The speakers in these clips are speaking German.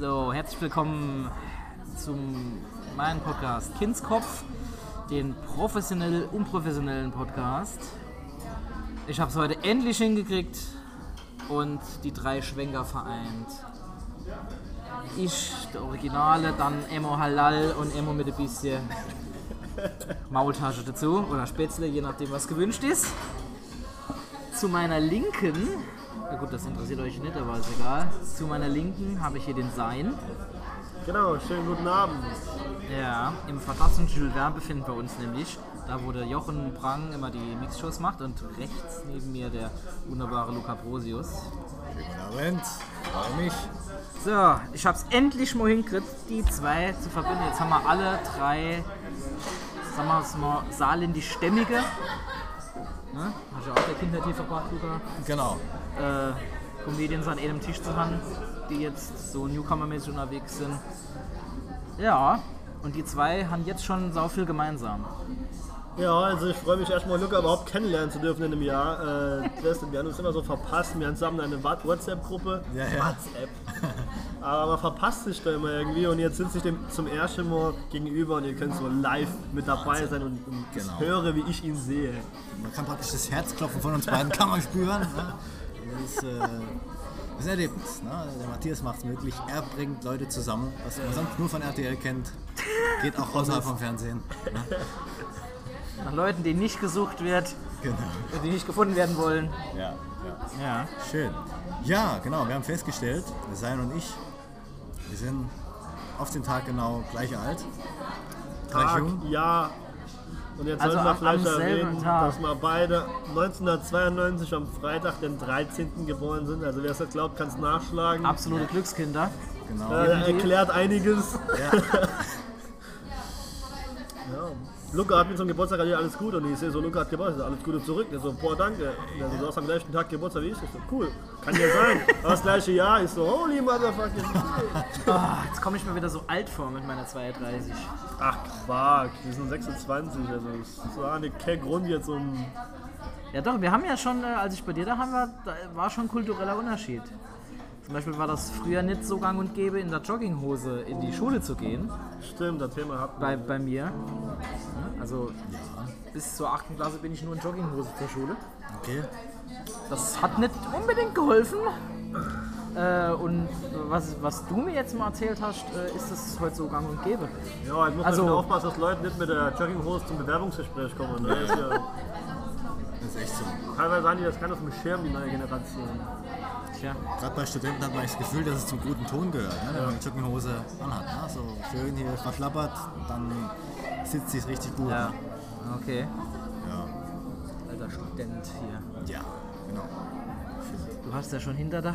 So, herzlich willkommen zum meinem Podcast Kindskopf, den professionell unprofessionellen Podcast. Ich habe es heute endlich hingekriegt und die drei Schwenker vereint. Ich, der Originale, dann Emo Halal und Emo mit ein bisschen Maultasche dazu oder Spätzle, je nachdem was gewünscht ist. Zu meiner Linken, na gut, das interessiert euch nicht, aber ist egal. Zu meiner Linken habe ich hier den Sein. Genau, schönen guten Abend. Ja, im verfassung Jules Verne befinden wir uns nämlich. Da, wo der Jochen Brang immer die Mixshows macht und rechts neben mir der wunderbare Luca Brosius. Guten Abend, freue mich. So, ich habe es endlich mal hingekriegt, die zwei zu verbinden. Jetzt haben wir alle drei, sagen wir es mal, saarländisch stämmige. Ne? Hast du auch der Kindheit hier verbracht, Luca? Genau. Äh, Comedians an einem Tisch zu haben, die jetzt so Newcomer-mäßig unterwegs sind. Ja, und die zwei haben jetzt schon sau viel gemeinsam. Ja, also ich freue mich erstmal, Luca überhaupt kennenlernen zu dürfen in einem Jahr. Äh, wir haben uns immer so verpasst. Wir haben zusammen eine WhatsApp-Gruppe. Ja, ja. WhatsApp. Aber man verpasst sich da immer irgendwie und jetzt sitze ich dem zum ersten Mal gegenüber und ihr könnt so live mit dabei sein und, und Genau. höre, wie ich ihn sehe. Man kann praktisch das Herzklopfen von uns beiden kann man spüren. Ne? Das, ist, äh, das ist ein Erlebnis. Ne? Der Matthias macht es möglich. Er bringt Leute zusammen, was man sonst nur von RTL kennt. Geht auch außerhalb vom Fernsehen. Ne? An Leuten, die nicht gesucht wird, Genau. die nicht gefunden werden wollen. Ja, ja. Ja. Schön. Ja, genau. Wir haben festgestellt, Sein und ich, wir sind auf den Tag genau gleich alt. Gleich Tag, jung. ja. Und jetzt Also sollten wir vielleicht erwähnen, Tag. dass wir beide 1992 am Freitag, den 13. geboren sind. Also wer es nicht glaubt, kann es nachschlagen. Absolute Glückskinder. Genau. Äh, erklärt einiges. Ja. Ja. Luca hat mir zum Geburtstag alles alles gut und ich sehe so, Luca hat Geburtstag, alles Gute zurück. Der so, boah, danke. Der so, du hast am gleichen Tag Geburtstag wie ich. Ich so, cool, kann ja sein. Aber das gleiche Jahr. Ich so, holy motherfucking. Ah, jetzt komme ich mir wieder so alt vor mit meiner 32. Ach Quark, wir sind 26. Also es war eine kein Grund jetzt um. Ja doch, wir haben ja schon, äh, als ich bei dir da haben war, da war schon ein kultureller Unterschied. Zum Beispiel war das früher nicht so gang und gäbe, in der Jogginghose in die Schule zu gehen, Stimmt, das Thema hatten bei, bei mir. Ja, Also bis zur 8. Klasse bin ich nur in Jogginghose zur Schule. Okay. Das hat nicht unbedingt geholfen. Äh, und was, was du mir jetzt mal erzählt hast, äh, ist das heute so gang und gäbe. Ja, ich muss Also- also, aufpassen, dass Leute nicht mit der Jogginghose zum Bewerbungsgespräch kommen. Ne? Ist ja, Das ist echt so. teilweise haben die das gar nicht auf dem Schirm, die neue Generation. Gerade bei Studenten hat man das Gefühl, dass es zum guten Ton gehört, ne? wenn man eine Jogginghose anhat. Ne? So schön hier verschlappert, dann sitzt sie richtig gut. Ja. Ne? Okay. Ja. Alter Student hier. ja, genau. Du hast ja schon hinter da.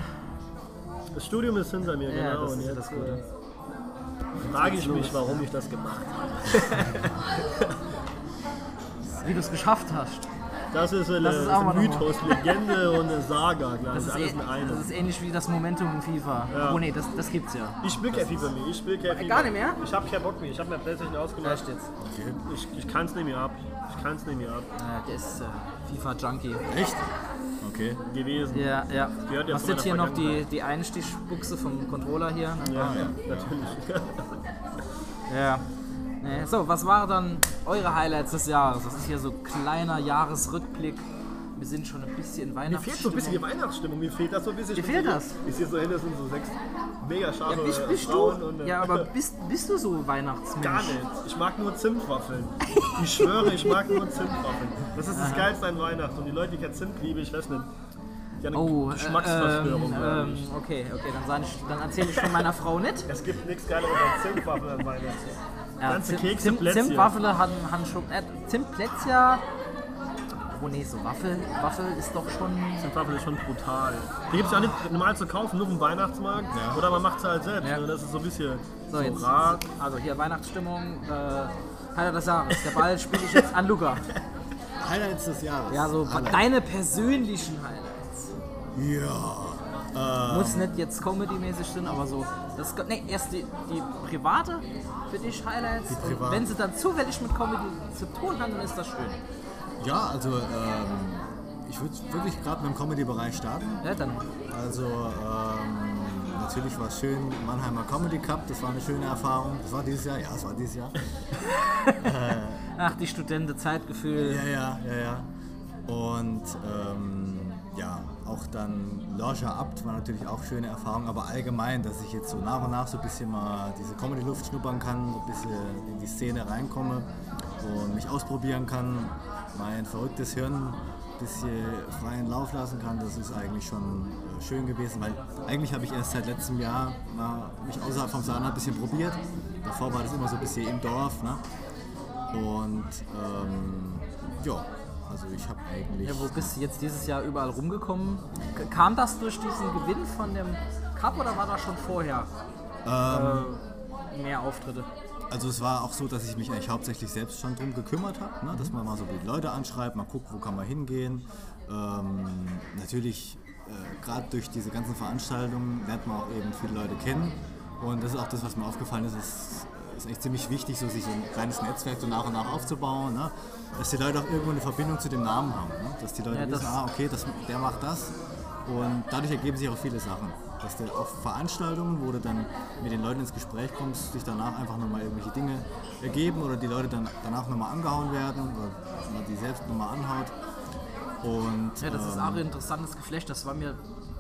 Das Studium ist hinter mir, Ja, genau. das und ist jetzt das Gute. äh, frage ich mich, warum ich das gemacht habe. Wie du es geschafft hast. Das ist eine, Das ist auch ein Mythos, Legende und eine Saga, glaube Das ist, Alles eh- in das einem. ist ähnlich wie das Momentum in FIFA. Ja. Oh nee, das, das gibt's ja. Ich spiele kein FIFA mehr. Ich spiele kein FIFA. Gar nicht mehr? Ich habe keinen Bock mehr. Ich habe mir Playstation ausgemacht. Echt jetzt. Okay. Ich, ich kann es nicht mehr ab. Ich kann es nicht mehr ab. Äh, der ist äh, FIFA-Junkie. Echt? Okay. Gewesen. Ja, ja. gehört ja Was meiner hier noch die, die Einstichbuchse vom Controller hier? Ja, ja. natürlich. Ja. Nee. So, was waren dann eure Highlights des Jahres? Das ist hier so kleiner Jahresrückblick. Wir sind schon ein bisschen in Mir Weihnachtsstimmung. fehlt so ein bisschen die Weihnachtsstimmung. Mir fehlt das so ein bisschen. Dir fehlt das? Ich sehe so hin, das sind so sechs mega scharfe ja, bist, bist Frauen du? und äh, Ja, aber bist, bist du so Weihnachtsmensch? Gar nicht. Ich mag nur Zimtwaffeln. Ich schwöre, ich mag nur Zimtwaffeln. Das ist das Geilste an Weihnachten. Und die Leute, die kein Zimt lieben, ich weiß nicht. Eine Oh, äh, Geschmacksverstörung. ähm, glaub ähm, okay, okay, dann, ich, dann erzähle ich von meiner Frau nicht. Es gibt nichts Geileres als Zimtwaffeln an Weihnachten. Ja, Ganze Zim- Kekse, Zim Plätzchen. Zimtwaffel haben, haben schon. Äh, Zimtplätzchen. Oh nee, so Waffel, Waffel ist doch schon. Zimtwaffel ist schon brutal. Die gibt es ja nicht normal zu kaufen, nur vom Weihnachtsmarkt. Ja. Oder man macht sie halt selbst. Ja. Ne? Das ist so ein bisschen So, so, jetzt. rar. Also hier Weihnachtsstimmung. Äh, Highlight des Jahres. Der Ball spiele ich jetzt an Luca. Highlights des Jahres. Ja, so Highlight. deine persönlichen Highlights. Ja. Muss nicht jetzt Comedy-mäßig sind, aber so. Das, nee, erst die, die private für dich Highlights. Die Und wenn sie dann zufällig mit Comedy zu tun haben, dann ist das schön. Ja, also ähm, ich würde wirklich gerade mit dem Comedy-Bereich starten. Ja, dann. Also ähm, natürlich war es schön, Mannheimer Comedy Cup, das war eine schöne Erfahrung. Das war dieses Jahr, ja, es war dieses Jahr. Ach, die Studentenzeitgefühl. Ja, ja, ja, ja. Und ähm, ja, auch dann Loja Abt war natürlich auch schöne Erfahrung, aber allgemein, dass ich jetzt so nach und nach so ein bisschen mal diese Comedy-Luft schnuppern kann, so ein bisschen in die Szene reinkomme und mich ausprobieren kann, mein verrücktes Hirn ein bisschen freien Lauf lassen kann, das ist eigentlich schon äh, schön gewesen, weil eigentlich habe ich erst seit letztem Jahr mal mich außerhalb vom Saarland ein bisschen probiert. Davor war das immer so ein bisschen im Dorf. Ne? Und ähm, ja, also ich habe eigentlich. Ja, wo bist du jetzt dieses Jahr überall rumgekommen? Kam das durch diesen Gewinn von dem Cup oder war das schon vorher äh, mehr Auftritte? Also es war auch so, dass ich mich eigentlich hauptsächlich selbst schon drum gekümmert habe, ne? dass man mal so die Leute anschreibt, mal guckt, wo kann man hingehen. Ähm, natürlich, äh, gerade durch diese ganzen Veranstaltungen lernt man auch eben viele Leute kennen. Und das ist auch das, was mir aufgefallen ist. Es ist echt ziemlich wichtig, so sich ein kleines Netzwerk so nach und nach aufzubauen. Ne? Dass die Leute auch irgendwo eine Verbindung zu dem Namen haben. Ne? Dass die Leute Ja, wissen, ah, okay, das, der macht das. Und dadurch ergeben sich auch viele Sachen. Dass du auf Veranstaltungen, wo du dann mit den Leuten ins Gespräch kommst, sich danach einfach nochmal irgendwelche Dinge ergeben oder die Leute dann danach nochmal angehauen werden oder man die selbst nochmal anhaut. Und Ja, das ist ähm, auch ein interessantes Geflecht. Das war mir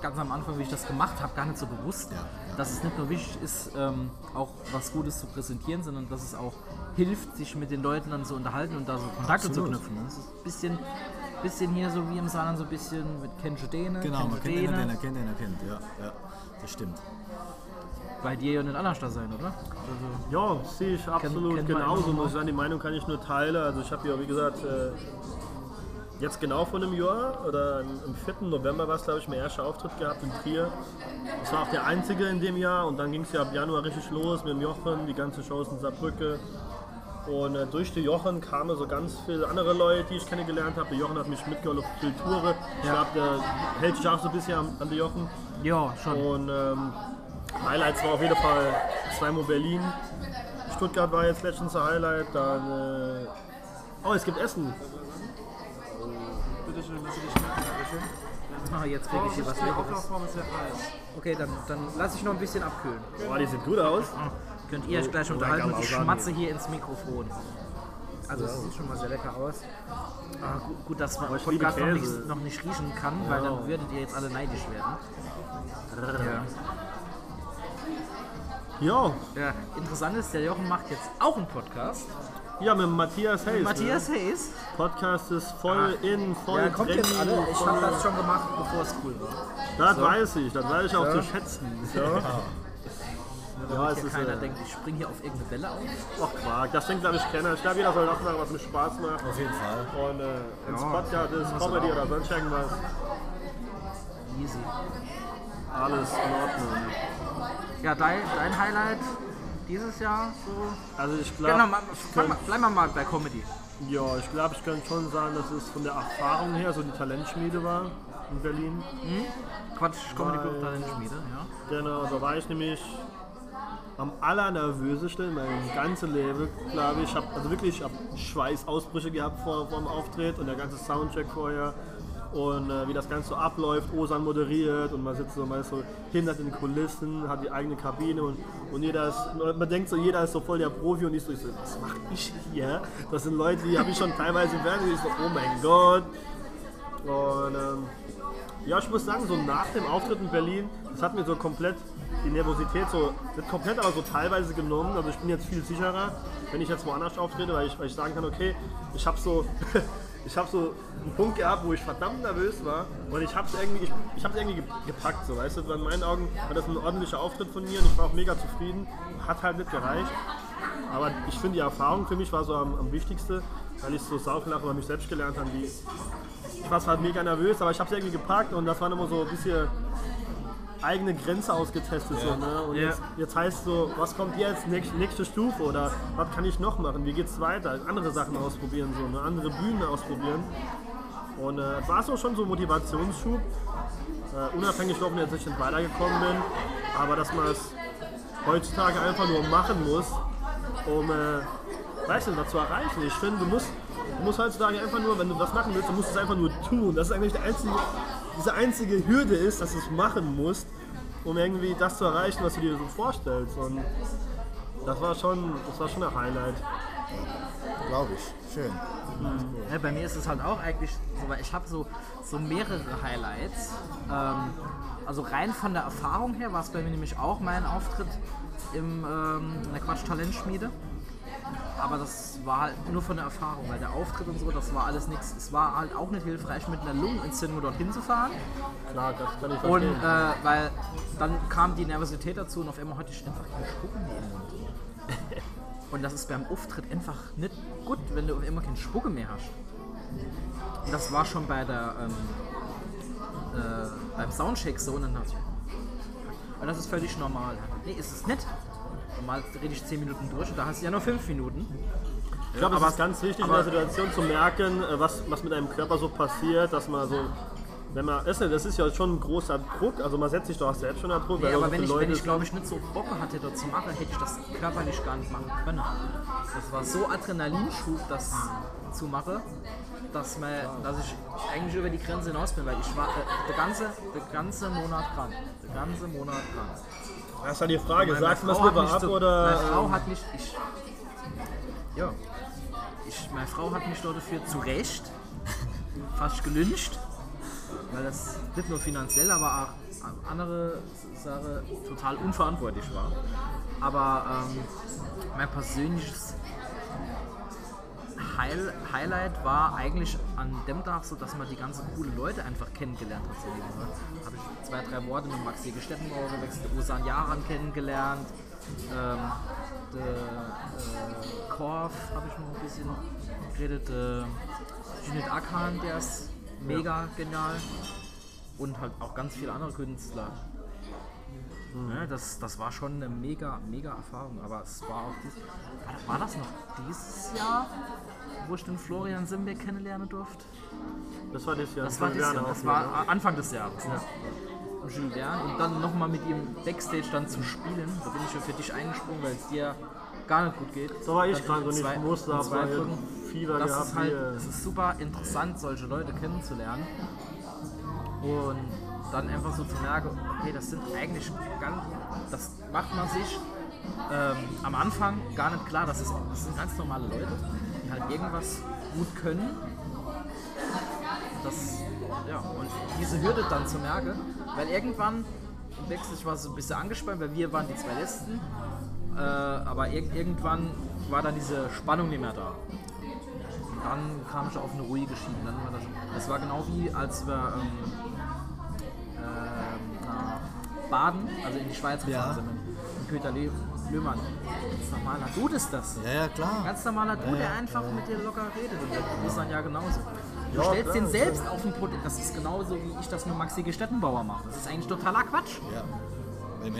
ganz am Anfang, wie ich das gemacht habe, gar nicht so bewusst. Ja, ja. Dass es nicht nur wichtig ist, ähm, auch was Gutes zu präsentieren, sondern dass es auch hilft, sich mit den Leuten dann zu unterhalten und da so Kontakte Absolut. zu knüpfen. Das ist ein bisschen, bisschen hier so wie im Saarland, so ein bisschen mit Kennst du Dene, Genau, man kennt den, den er kennt, den er kennt. Ja, ja, das stimmt. Bei dir ja nicht anders da sein, oder? Also, Ja, sehe ich absolut kennt man genauso. Muss ich sagen, die Meinung kann ich nur teilen. Also ich habe ja, wie gesagt, äh, jetzt genau vor einem Jahr oder am 4. November war es, glaube ich, mein erster Auftritt gehabt in Trier. Das war auch der einzige in dem Jahr und dann ging es ja ab Januar richtig los mit dem Jochen, die ganze Shows in Saarbrücke. Und äh, durch die Jochen kamen so ganz viele andere Leute, die ich kennengelernt habe. Der Jochen hat mich mitgeholfen auf viele Touren. Ich glaube, der hält sich auch so ein bisschen an, an den Jochen. ja, schon. Und ähm, Highlights war auf jeden Fall zweimal Berlin. Stuttgart war jetzt letztens ein Highlight. Dann. Äh, oh, es gibt Essen. Schön, dass Sie dich schmecken. Dankeschön. Ah, jetzt kriege ich hier was Die Leckeres. Auflaufform ist sehr heiß. Okay, dann, dann lasse ich noch ein bisschen abkühlen. Boah, die sieht gut aus. Könnt ihr euch gleich Oh, unterhalten und ich schmatze hier ins Mikrofon. Also es sieht schon mal sehr lecker aus. Ah, gut, gut, dass man liebe Podcast noch nicht, noch nicht riechen kann, weil dann würdet ihr jetzt alle neidisch werden. Ja, Ja. ja, interessant ist, der Jochen macht jetzt auch einen Podcast. Ja mit Matthias Hayes. Matthias Ne? Hayes. Podcast ist voll in, voll Ja, kommt jetzt alle. Ich habe das schon gemacht, bevor es cool war. Das weiß ich, das weiß ich auch zu schätzen. Ja, ja Damit es ist. keiner Äh, denkt, ich springe hier auf irgendeine Welle auf. Ach Quark, das denkt glaube ich keiner. Ich glaube, jeder soll das machen, was mir Spaß macht. Auf jeden Fall. Und äh, ins Ja, Podcast ist Comedy oder sonst irgendwas. Easy. Alles in Ordnung. Ja, dein, dein Highlight dieses Jahr so. Also ich glaube, mal, fang mal, bei Comedy. ja, ich glaube, ich könnte schon sagen, dass es von der Erfahrung her so die Talentschmiede war in Berlin. Quatsch, Comedy Club Talentschmiede, ja. Genau, da war ich nämlich am allernervösesten in meinem ganzen Leben, glaube ich. Ich habe also wirklich ich hab Schweißausbrüche gehabt vor, vor dem Auftritt und der ganze Soundcheck vorher. Und äh, wie das Ganze so abläuft, Osan moderiert und man sitzt so, man ist so hinter den Kulissen, hat die eigene Kabine und, und jeder ist, man denkt so, jeder ist so voll der Profi und ich so, ich so was mache ich hier? Das sind Leute, die habe ich schon teilweise im Fernsehen, ich so, oh mein Gott. Und ähm, ja, ich muss sagen, so nach dem Auftritt in Berlin, das hat mir so komplett die Nervosität so, nicht komplett, aber so teilweise genommen. Also ich bin jetzt viel sicherer, wenn ich jetzt woanders auftrete, weil ich, weil ich sagen kann, okay, ich habe so, ich habe so einen Punkt gehabt, wo ich verdammt nervös war und ich habe es irgendwie, ich, ich hab's irgendwie ge- gepackt, so, weißt du. In meinen Augen war das ein ordentlicher Auftritt von mir und ich war auch mega zufrieden. Hat halt nicht gereicht. Aber ich finde, die Erfahrung für mich war so am, am wichtigsten, weil ich so sauflachen über mich selbst gelernt habe, ich war halt mega nervös, aber ich habe es irgendwie gepackt und das war immer so ein bisschen eigene Grenze ausgetestet. So, ne? Und Ja. jetzt, jetzt heißt so, was kommt jetzt nächste, nächste Stufe oder was kann ich noch machen? Wie geht's weiter? Andere Sachen ausprobieren, so, ne? andere Bühnen ausprobieren. Und äh, es war so schon so ein Motivationsschub, äh, unabhängig davon, dass ich nicht weitergekommen bin, aber dass man es heutzutage einfach nur machen muss, um äh, weißt du, was zu erreichen. Ich finde, du musst, du musst heutzutage einfach nur, wenn du was machen willst, du musst es einfach nur tun. Das ist eigentlich die einzige, diese einzige Hürde ist, dass du es machen musst. Um irgendwie das zu erreichen, was du dir so vorstellst. Und das war schon, das war schon ein Highlight. Glaube ich. Schön. Ja, bei mir ist es halt auch eigentlich so, weil ich habe so, so mehrere Highlights. Ähm, also rein von der Erfahrung her war es bei mir nämlich auch mein Auftritt im, ähm, in der Quatsch-Talentschmiede. Aber das war halt nur von der Erfahrung, weil der Auftritt und so, das war alles nichts. Es war halt auch nicht hilfreich, mit einer Lungenentzündung dorthin zu fahren. Klar, das kann ich Und verstehen. äh, weil dann kam die Nervosität dazu und auf einmal hatte ich einfach keine Spucke mehr im Mund. Und das ist beim Auftritt einfach nicht gut, wenn du auf einmal keine Spucke mehr hast. Und das war schon bei der ähm, äh, beim Soundcheck so und dann dachte ich, und das ist völlig normal. Nee, ist es nicht. Normal rede ich 10 Minuten durch und da hast du ja nur 5 Minuten. Ich glaube, es ist ganz wichtig in der Situation zu merken, äh, was, was mit einem Körper so passiert, dass man so, wenn man, ist das ist ja schon ein großer Druck, also man setzt sich doch auch selbst schon unter Druck, Nee, aber so wenn ich, wenn Leute ich glaube ich nicht so Bock hatte, dort zu machen, hätte ich das körperlich gar nicht machen können. Das war so Adrenalinschub, das zu machen, dass, man, dass ich eigentlich über die Grenze hinaus bin, weil ich war äh, der, ganze, der ganze Monat krank. Der ganze Monat krank. Das ist ja die Frage, sagst du das lieber ab so- oder... Meine Frau hat mich. Ich, ja. Ich, meine Frau hat mich dort dafür zu Recht fast gelünscht, weil das nicht nur finanziell, aber auch andere Sache total unverantwortlich war. Aber ähm, mein persönliches Heil Highlight war eigentlich an dem Tag so, dass man die ganzen coole Leute einfach kennengelernt hat. So habe ich zwei, drei Worte mit Maxi Gestettenbauer gewechselt, Osan Yaran kennengelernt, ähm, der äh, Korf habe ich noch ein bisschen geredet, äh, Junit Akan, der ist mega genial. Und halt auch ganz viele andere Künstler. Ne, das, das war schon eine mega, mega Erfahrung, aber es war auch dies, war, war das noch dieses Jahr, wo ich den Florian Simbeck kennenlernen durfte? Das war das Jahr. Das war, dieses Jahr, das war ne? Anfang des Jahres. Ne? Jules Verne. Und dann nochmal mit ihm Backstage dann zu spielen, da bin ich ja für dich eingesprungen, weil es dir gar nicht gut geht. Da war ich krank und ich zwei- musste, Brücken. Fieber das gehabt. ist halt, es ist super interessant, solche Leute kennenzulernen. Und dann einfach so zu merken, okay, das sind eigentlich ganz, das macht man sich ähm, am Anfang gar nicht klar, das, ist, das sind ganz normale Leute, die halt irgendwas gut können. Das, ja, und diese Hürde dann zu merken, weil irgendwann im Backstage war es so ein bisschen angespannt, weil wir waren die zwei Letzten, äh, aber ir irgendwann war dann diese Spannung nicht mehr da. Und dann kam ich auf eine ruhige Schiene. Dann war das, das war genau wie als wir ähm, ähm, nach Baden, also in die Schweiz gefahren Ja. sind mit, mit Löhmann. Ganz normaler Dude ist das. Ja, ja, klar. Ganz normaler Dude, der ja, einfach ja. mit dir locker redet. Und der ist dann ja genauso. Du Ja, stellst klar, den selbst auf den Podest. Das ist genauso, wie ich das mit Maxi Gestettenbauer mache. Das ist eigentlich totaler Quatsch. Ja.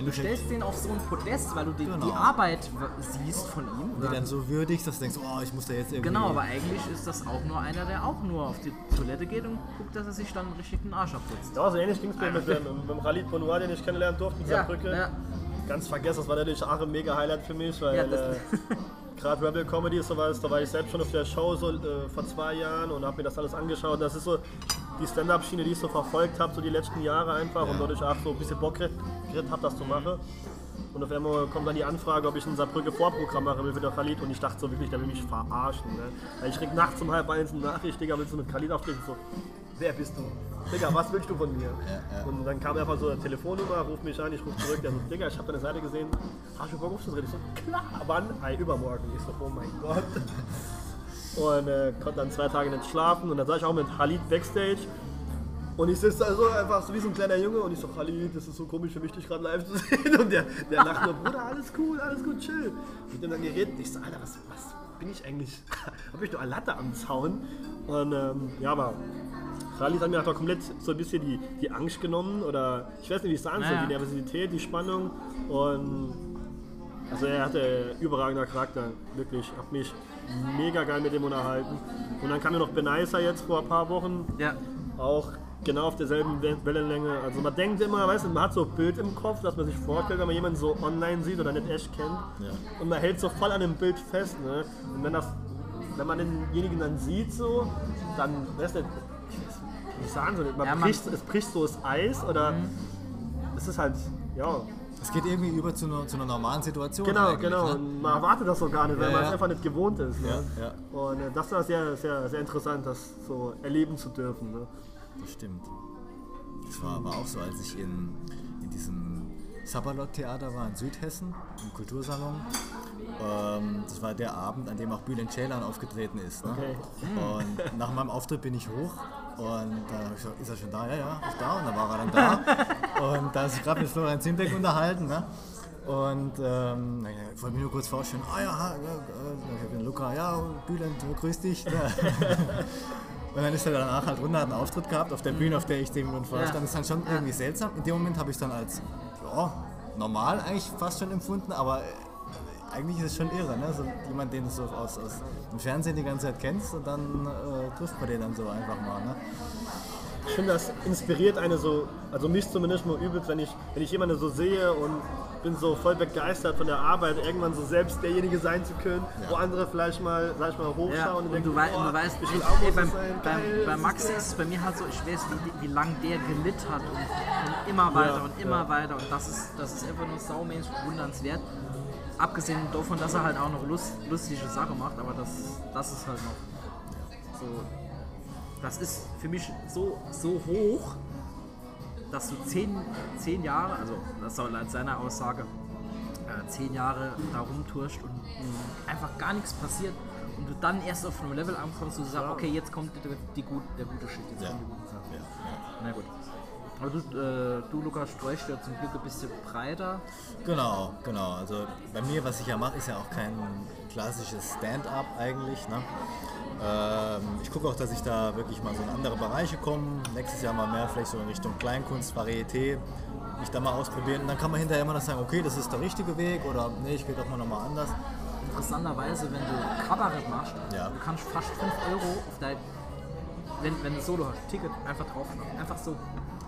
Du stellst den auf so ein Podest, weil du die, Genau. die Arbeit siehst von ihm. die dann so würdigst, dass du denkst, oh, ich muss da jetzt irgendwie. Genau, aber eigentlich ist das auch nur einer, der auch nur auf die Toilette geht und guckt, dass er sich dann richtig den Arsch abputzt. Ja, so ähnlich ging es mir mit, dem- mit dem Khalid Bonoir, den ich kennenlernen durfte in Ja, Saarbrücken. ja. Ganz vergessen, das war natürlich auch ein mega Highlight für mich, weil Ja, äh, gerade Rebel Comedy ist sowas, da war ich selbst schon auf der Show so äh, vor zwei Jahren und habe mir das alles angeschaut. Das ist so die Stand-Up-Schiene, die ich so verfolgt habe, so die letzten Jahre einfach und dadurch auch so ein bisschen Bock gekriegt habe, das zu machen. Und auf einmal kommt dann die Anfrage, ob ich ein Saarbrücke Vorprogramm machen will für den Khalid und ich dachte so wirklich, der will mich verarschen. Ne? Weil ich krieg nachts um halb eins eine Nachricht, Digga, willst du mit Khalid auftreten? So, wer bist du? Digga, was willst du von mir? Und dann kam einfach so eine Telefonnummer, ruf mich an, ich ruf zurück, der so, Digga, ich hab deine Seite gesehen, hast du Bock aufzutreten? Ich so, klar, wann? Ey, übermorgen. Ich so, oh mein Gott. Und äh, konnte dann zwei Tage nicht schlafen und dann saß ich auch mit Khalid Backstage und ich sitze da so einfach so wie so ein kleiner Junge und ich so, Khalid, das ist so komisch für mich, dich gerade live zu sehen. Und der, der lacht nur, Bruder, alles cool, alles gut, chill. Mit dem dann geredet ich so, Alter, was, was bin ich eigentlich? Hab ich nur eine Latte am Zaun? Und ähm, ja, aber Khalid hat mir auch komplett so ein bisschen die, die Angst genommen oder ich weiß nicht, wie ich sagen soll, Naja. die Nervosität, die Spannung und also er hatte überragender Charakter, wirklich. Hab mich mega geil mit ihm unterhalten. Und dann kam ja noch Benaisa jetzt vor ein paar Wochen, Ja. auch genau auf derselben We- Wellenlänge. Also man denkt immer, weißt du, man hat so ein Bild im Kopf, dass man sich vorstellt, wenn man jemanden so online sieht oder nicht echt kennt. Ja. Und man hält so voll an dem Bild fest. Ne? Und wenn, das, wenn man denjenigen dann sieht, so, dann, weißt du, ich sagen soll, man Ja, man- bricht, es bricht so das Eis oder es ist halt, ja, Es geht irgendwie über zu einer, zu einer normalen Situation. genau, genau. Ne? Und man erwartet das so gar nicht, weil Ja, man ja. es einfach nicht gewohnt ist. Ne? Ja, ja, Und äh, das war sehr, sehr, sehr interessant, das so erleben zu dürfen. Ne? Das stimmt. Das war aber auch so, als ich in, in diesem Sabalot-Theater war in Südhessen, im Kultursalon. Ähm, das war der Abend, an dem auch Bülent Ceylan aufgetreten ist. Ne? Okay. Und nach meinem Auftritt bin ich hoch und dann habe ich gesagt, ist er schon da? Ja, ja, ist da. Und dann war er dann da. und da sich gerade mit Florian Zimbeck unterhalten. Ne? Und ähm, ich wollte mich nur kurz vorstellen, ah ja, ja äh, ich bin Luca, ja, Bülent, grüß dich. Ne? Und dann ist er danach halt runter, hat einen Auftritt gehabt auf der Bühne, auf der ich dem und vorstand. Das ist dann schon irgendwie seltsam. In dem Moment habe ich es dann als ja, normal eigentlich fast schon empfunden, aber äh, eigentlich ist es schon irre, ne? So jemand, den du so aus, aus dem Fernsehen die ganze Zeit kennst und dann äh, trifft man den dann so einfach mal. Ne? Ich finde, das inspiriert eine so, also mich zumindest mal übelst, wenn ich, wenn ich jemanden so sehe und bin so voll begeistert von der Arbeit, irgendwann so selbst derjenige sein zu können, wo andere vielleicht mal, sag ich mal, hochschauen Ja, und, und denken, du, wei und du weißt, ich ey, beim, sein, beim, geil, bei Max ist bei mir halt so, ich weiß, wie, wie lang der gelitten hat und, und immer weiter Ja, und immer ja. weiter und das ist, das ist einfach nur saumäßig bewundernswert. Abgesehen davon, dass er halt auch noch lust, lustige Sachen macht, aber das, das ist halt noch so. Das ist für mich so, so hoch, dass du zehn, zehn Jahre, also das soll laut seiner Aussage, äh, zehn Jahre da rumturscht und mh, einfach gar nichts passiert und du dann erst auf einem Level ankommst, wo du sagst, okay, jetzt kommt die, die gut, der gute Shit, jetzt Ja. kommen die guten Sachen. Ja. Na gut. Aber du, äh, du Lukas, sträuchst ja zum Glück ein bisschen breiter. Genau, genau. Also bei mir, was ich ja mache, ist ja auch kein klassisches Stand-up eigentlich. Ne? Ähm, ich gucke auch, dass ich da wirklich mal so in andere Bereiche komme. Nächstes Jahr mal mehr vielleicht so in Richtung Kleinkunst, Varieté. Mich da mal ausprobieren. Und dann kann man hinterher immer noch sagen, okay, das ist der richtige Weg oder nee, ich gehe doch mal nochmal anders. Interessanterweise, wenn du Kabarett machst, Ja. du kannst fast 5 Euro auf dein, wenn, wenn du Solo hast, Ticket einfach draufschlagen. Einfach so.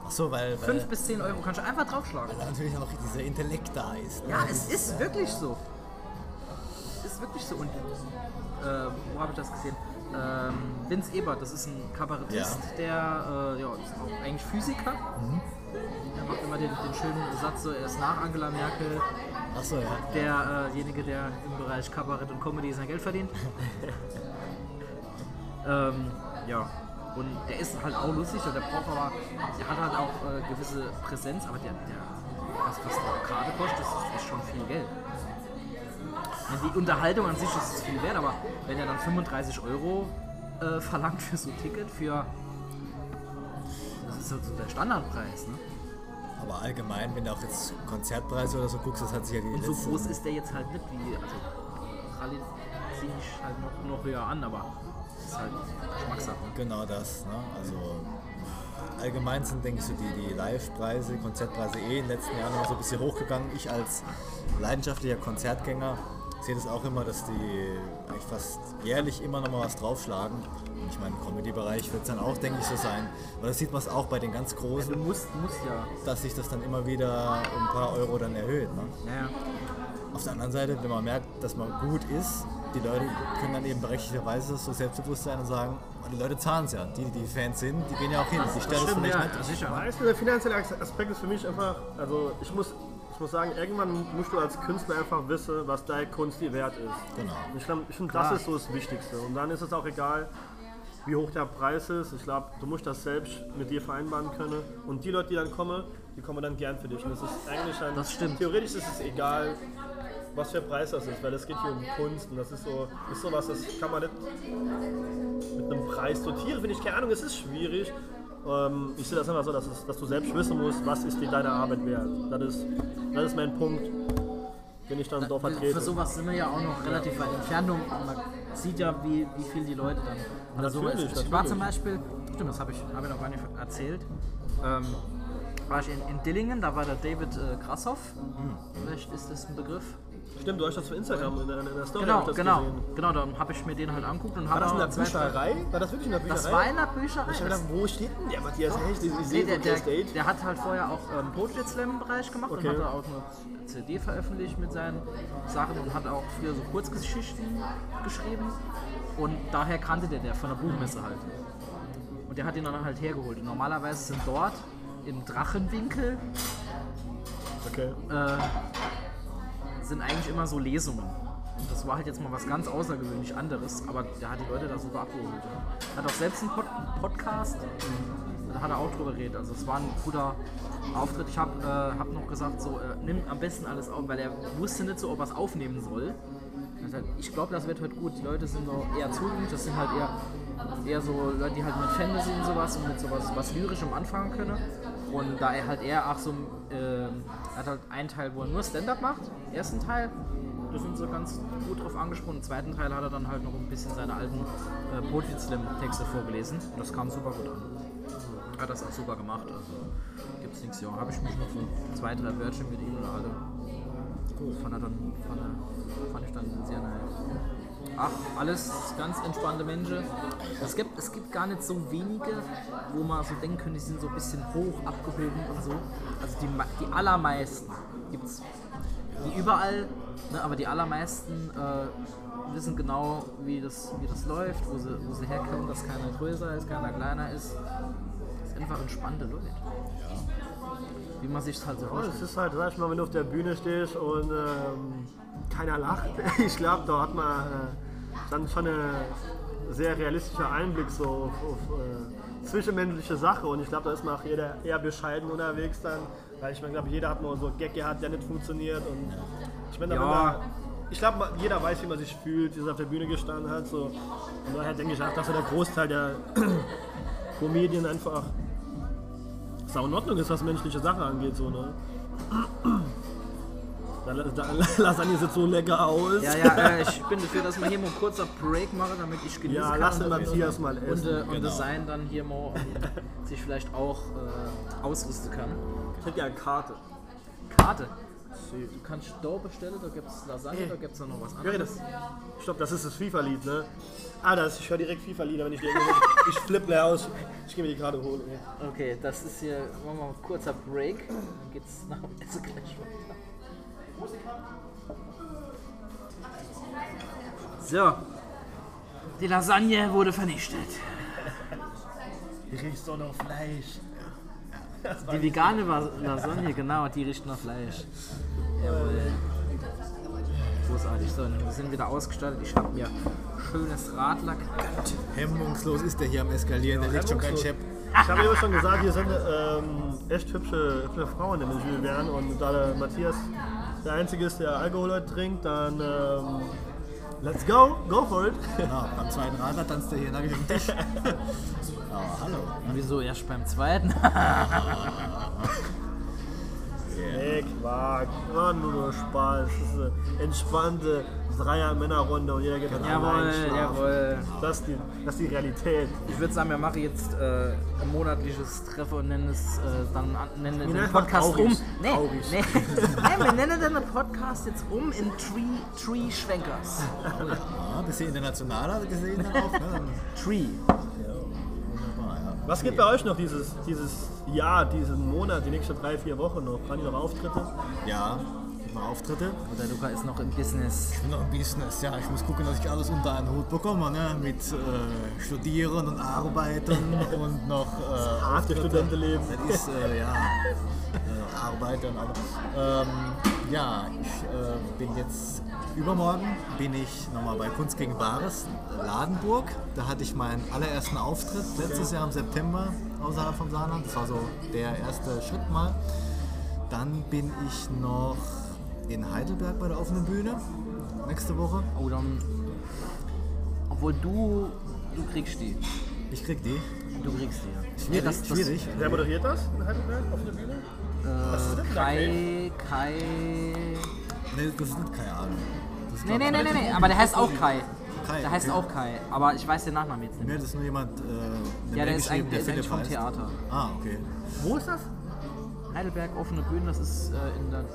Ach so, weil, 5 weil bis 10 Euro kannst du einfach draufschlagen. da natürlich noch dieser Intellekt da ist. ne? Ja, es ist äh, wirklich so. Es ist wirklich so. Und äh, wo habe ich das gesehen? Ähm, Vince Ebert, das ist ein Kabarettist, der äh, ja, ist auch eigentlich Physiker. Der macht immer den, den schönen Satz so, er ist nach Angela Merkel Ach so, ja. derjenige, der im Bereich Kabarett und Comedy sein Geld verdient. ähm, ja, und der ist halt auch lustig und der braucht aber, der hat halt auch äh, gewisse Präsenz, aber der, der was, was der gerade kostet, das ist, ist schon viel Geld. Die Unterhaltung an sich ist viel wert, aber wenn er dann 35 Euro äh, verlangt für so ein Ticket, für. Das ist so so der Standardpreis, ne? Aber allgemein, wenn du auch jetzt Konzertpreise oder so guckst, das hat sich ja die Und so groß ist der jetzt halt nicht wie. Also, Rallye sehe ich halt noch, noch höher an, aber ist halt Geschmackssache. Genau das. Ne? Also allgemein sind, denke ich, so die, die Live-Preise, Konzertpreise eh in den letzten Jahren immer so ein bisschen hochgegangen. Ich als leidenschaftlicher Konzertgänger sehe das auch immer, dass die eigentlich fast jährlich immer noch mal was draufschlagen. Und ich meine, im Comedy-Bereich wird es dann auch, denke ich, so sein. Aber das sieht man es auch bei den ganz Du Großen, musst, musst ja. dass sich das dann immer wieder um ein paar Euro dann erhöht. Ne? Naja. Auf der anderen Seite, wenn man merkt, dass man gut ist, die Leute können dann eben berechtigterweise so selbstbewusst sein und sagen, "Oh, die Leute zahlen es ja. Die, die Fans sind, die gehen ja auch hin. Die stellen es stimmt, vielleicht Ja, nicht. sicher. Weißt du, der finanzielle Aspekt ist für mich einfach, also ich muss, ich muss sagen, irgendwann musst du als Künstler einfach wissen, was deine Kunst dir wert ist. Genau. Ich, glaub- ich finde, das ist so das Wichtigste. Und dann ist es auch egal, wie hoch der Preis ist. Ich glaube, du musst das selbst mit dir vereinbaren können. Und die Leute, die dann kommen, die kommen dann gern für dich. Und es ist eigentlich dann, Das stimmt. theoretisch ist es egal, was für ein Preis das ist, weil es geht hier um Kunst und das ist so, ist sowas, das kann man nicht mit einem Preis dotieren, finde ich, keine Ahnung, es ist schwierig. Ähm, ich sehe das einfach so, dass, es, dass du selbst wissen musst, was ist dir deine Arbeit wert. Das ist, das ist mein Punkt, den ich dann dort vertrete. Für sowas sind wir ja auch noch relativ weit entfernt und man sieht ja, wie, wie viel die Leute dann an sowas Natürlich, Ich war zum Beispiel, stimmt, das habe ich, hab ich noch gar nicht erzählt, ähm, war ich in, in Dillingen, da war der David äh, Grashoff, vielleicht ist das ein Begriff. Stimmt, du hast das für Instagram in der, in der Story Genau, das genau, gesehen. genau, dann habe ich mir den halt angeguckt und War habe das in der Bücherei? War das wirklich in der Bücherei? Das war in der Bücherei. ich hab gedacht, wo steht denn der Matthias Hecht? Ich, ich Nee, sehe der, der, Stage. der hat halt vorher auch ähm, Poetry Slam im Bereich gemacht Okay. und hat da auch eine CD veröffentlicht mit seinen Sachen und hat auch früher so Kurzgeschichten geschrieben. Und daher kannte der der von der Buchmesse halt. Und der hat ihn dann halt hergeholt. Und normalerweise sind dort im Drachenwinkel Okay. äh, sind eigentlich immer so Lesungen. Und das war halt jetzt mal was ganz außergewöhnlich anderes, aber der hat die Leute da super abgeholt. Hat auch selbst einen Pod Podcast, da hat er auch drüber geredet. Also es war ein guter Auftritt. Ich habe äh, hab noch gesagt, so äh, nimm am besten alles auf, weil er wusste nicht so, ob er es aufnehmen soll. Gesagt, Ich glaube, das wird heute gut. Die Leute sind noch eher zugänglich, das sind halt eher, eher so Leute, die halt mit Fantasy und sowas und mit sowas was Lyrischem anfangen können. Und da er halt eher, ach so, äh, hat halt einen Teil, wo er nur Stand-up macht, ersten Teil, da sind sie ganz gut drauf angesprochen. Im zweiten Teil hat er dann halt noch ein bisschen seine alten äh, Poetry Slam Texte vorgelesen. Und das kam super gut an. Hat das auch super gemacht. Also gibt's nichts. Ja, habe ich mich noch so zwei, drei Wörtchen mit ihm unterhalten. Fand, er dann, fand, er, fand ich dann sehr nice. Ach, alles ganz entspannte Menschen. Es gibt, es gibt gar nicht so wenige, wo man so denken könnte, die sind so ein bisschen hoch abgehoben und so. Also die, die allermeisten gibt's die überall, ne, aber die allermeisten äh, wissen genau, wie das, wie das läuft, wo sie, wo sie herkommen, dass keiner größer ist, keiner kleiner ist. Das sind einfach entspannte Leute. Wie man sich halt so Ja, vorstellt. es ist halt, sag ich mal, wenn du auf der Bühne stehst und ähm, keiner lacht. Ich glaube, da hat man äh, dann schon einen sehr realistischer Einblick so auf, auf äh, zwischenmenschliche Sache und ich glaube, da ist man auch jeder eher bescheiden unterwegs dann, weil ich meine, glaube jeder hat mal so Gag gehabt, der nicht funktioniert und ich meine, Ja. ich glaube, jeder weiß, wie man sich fühlt, der auf der Bühne gestanden hat, so und daher denke ich auch, dass der Großteil der Comedien einfach sau in Ordnung ist, was menschliche Sache angeht, so, ne? Lasagne sieht so lecker aus. Ja, ja, äh, ich bin dafür, dass wir hier mal einen kurzer Break machen, damit ich genießen Ja, kann. lass den Matthias mal Und, essen. äh, und Genau. Design dann hier mal und sich vielleicht auch äh, ausrüsten kann. Ich hätte ja eine Karte. Karte. Du kannst da bestellen, da gibt es Lasagne, da gibt es noch was Ja, anderes. das, ich glaube, das ist das FIFA-Lied, ne? Ah, das, ich höre direkt FIFA-Lieder, wenn ich denke, ich flippe leer aus. Ich gehe mir die Karte holen. ey. Okay, das ist hier, machen wir mal ein kurzer Break. Dann geht's nach dem Essen gleich weiter. So. Die Lasagne wurde vernichtet. Hier riechst doch noch Fleisch. Die vegane Lasagne, genau, die riecht nach Fleisch. Jawohl. Großartig. So, wir sind wieder ausgestattet. Ich habe mir schönes Radlack. Hemmungslos ist der hier am Eskalieren, der legt schon kein. Chef. Ich habe ja schon gesagt, hier sind ähm, echt hübsche, hübsche Frauen in den Jules Verne und da der Matthias der Einzige ist, der Alkohol trinkt, dann ähm, let's go, go for it. Genau, beim zweiten Radler tanzt er hier auf dem Tisch. Oh, hallo. Wieso erst beim zweiten? Nee, Quark, war nur, nur Spaß. Das ist eine entspannte Dreier-Männerrunde und jeder geht dann jawohl, allein schlafen. jawohl. Das ist, die, das ist die Realität. Ich würde sagen, wir machen jetzt äh, ein monatliches Treffen und nennen es äh, dann an- nennen Wir den nennen Podcast traurig. um. Nee, Traurig. nee. nee, wir nennen den Podcast jetzt um in Tree, Tree Schwenkers. Ja, bisschen internationaler gesehen dann auch. Ne? Tree. Was geht bei euch noch dieses, dieses Jahr, diesen Monat, die nächsten drei, vier Wochen noch? Waren die noch Auftritte? Ja, noch Auftritte. Und der Luca ist noch im Business. Ich bin noch im Business, ja. Ich muss gucken, dass ich alles unter einen Hut bekomme, ne? Mit äh, Studieren und Arbeiten und noch äh, Harte Auftritte. Studentenleben. Das ist, äh, ja, Arbeiten und alles. Ähm, ja, ich äh, bin jetzt, übermorgen bin ich nochmal bei Kunst gegen Bares, Ladenburg. Da hatte ich meinen allerersten Auftritt letztes Jahr im September außerhalb vom Saarland. Das war so der erste Schritt mal. Dann bin ich noch in Heidelberg bei der offenen Bühne nächste Woche. Oh, dann. Obwohl du. Du kriegst die. Ich krieg die. Du kriegst die, ja. Schwierig, das, das, schwierig. Wer moderiert das in Heidelberg auf der Bühne? Da? Kai. Kai. Nee, das ist nicht keine Ahnung. Nee, nee, nee, nee, nee, aber der heißt auch Kai. Kai, Der heißt okay. auch Kai, aber ich weiß den Nachnamen jetzt nicht Nee, das ist nur jemand. Äh, Ja, der ist geschrieben, eigentlich, der ist eigentlich vom heißt. Theater. Ah, okay. Wo ist das? Heidelberg, offene Bühne, das ist äh, in der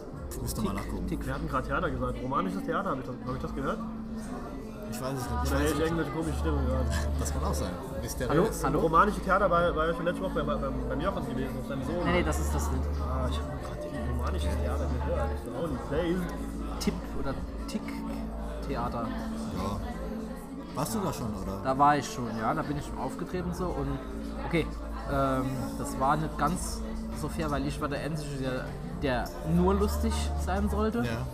Müsste mal nachgucken. Tick. Wir hatten gerade Theater gesagt. Romanisches Theater, habe ich, hab ich das gehört? Ich weiß es nicht. Ich Oder weiß hätte ich nicht. irgendwelche komische Stimmung gerade? Das kann auch sein. Hallo? Mysteriös. Hallo? Romanische Theater war, war ja schon letzte Woche bei, beim, beim Jochen gewesen, auf seinem Sohn. Nee, nee, das ist das nicht. Ah, ich habe gerade die romanische Theater gehört. Ich so, holy place. Tipp oder Tick Theater. Ja. Warst du da schon, oder? Da war ich schon, ja, da bin ich aufgetreten so und okay, ähm, das war nicht ganz so fair, weil ich war der Einzige, der der nur lustig sein sollte. Ja.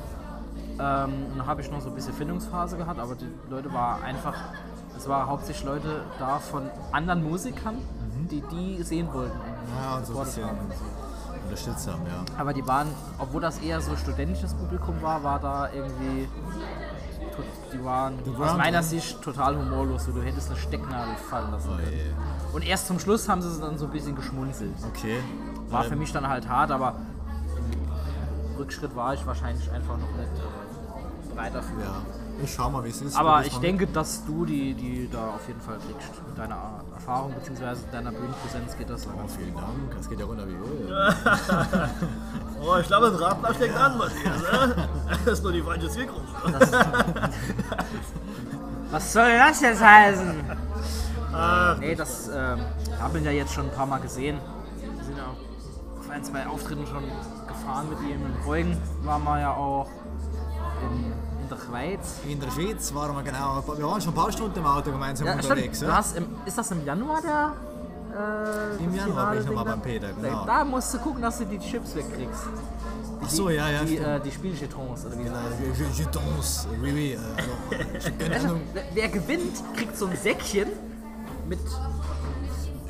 Ähm, habe ich noch so ein bisschen Findungsphase gehabt, aber die Leute war einfach, es war hauptsächlich Leute da von anderen Musikern, die die sehen wollten. Ja, und so ein bisschen unterstützt haben, ja. Aber die waren, obwohl das eher so studentisches Publikum war, war da irgendwie, die waren aus waren meiner. Sicht total humorlos, so du hättest eine Stecknadel fallen lassen Oh können. je. Und erst zum Schluss haben sie dann so ein bisschen geschmunzelt. Okay. War für mich dann halt hart, aber im Rückschritt war ich wahrscheinlich einfach noch nicht äh, dafür. Ja. Ich schau mal, wie es ist. Aber ich denke, dass du die, die da auf jeden Fall kriegst. Mit deiner Erfahrung bzw. deiner Bühnenpräsenz geht das. Oh, vielen Dank. Das geht ja runter wie Öl. Oh, ich glaube, das Radler steckt an, Matthias. ne? Das ist nur die falsche Zielgruppe. Was soll das jetzt heißen? Ach, Nee, das ähm, haben wir ja jetzt schon ein paar Mal gesehen. Wir sind ja auf ein, zwei Auftritten schon gefahren mit ihm. In Breugen waren wir ja auch in, in der Schweiz. In der Schweiz waren wir genau. Wir waren schon ein paar Stunden im Auto gemeinsam Ja, unterwegs. Ja? hast ist das im Januar der? Äh, Im Januar bin ich nochmal beim Peter, genau. Da musst du gucken, dass du die Chips wegkriegst. Ach so, ja, ja. Die, äh, die Spielchetons oder wie Genau, das Je- Je- Jetons, oui, oui. äh, Also, keine Also, wer, wer gewinnt, kriegt so ein Säckchen mit.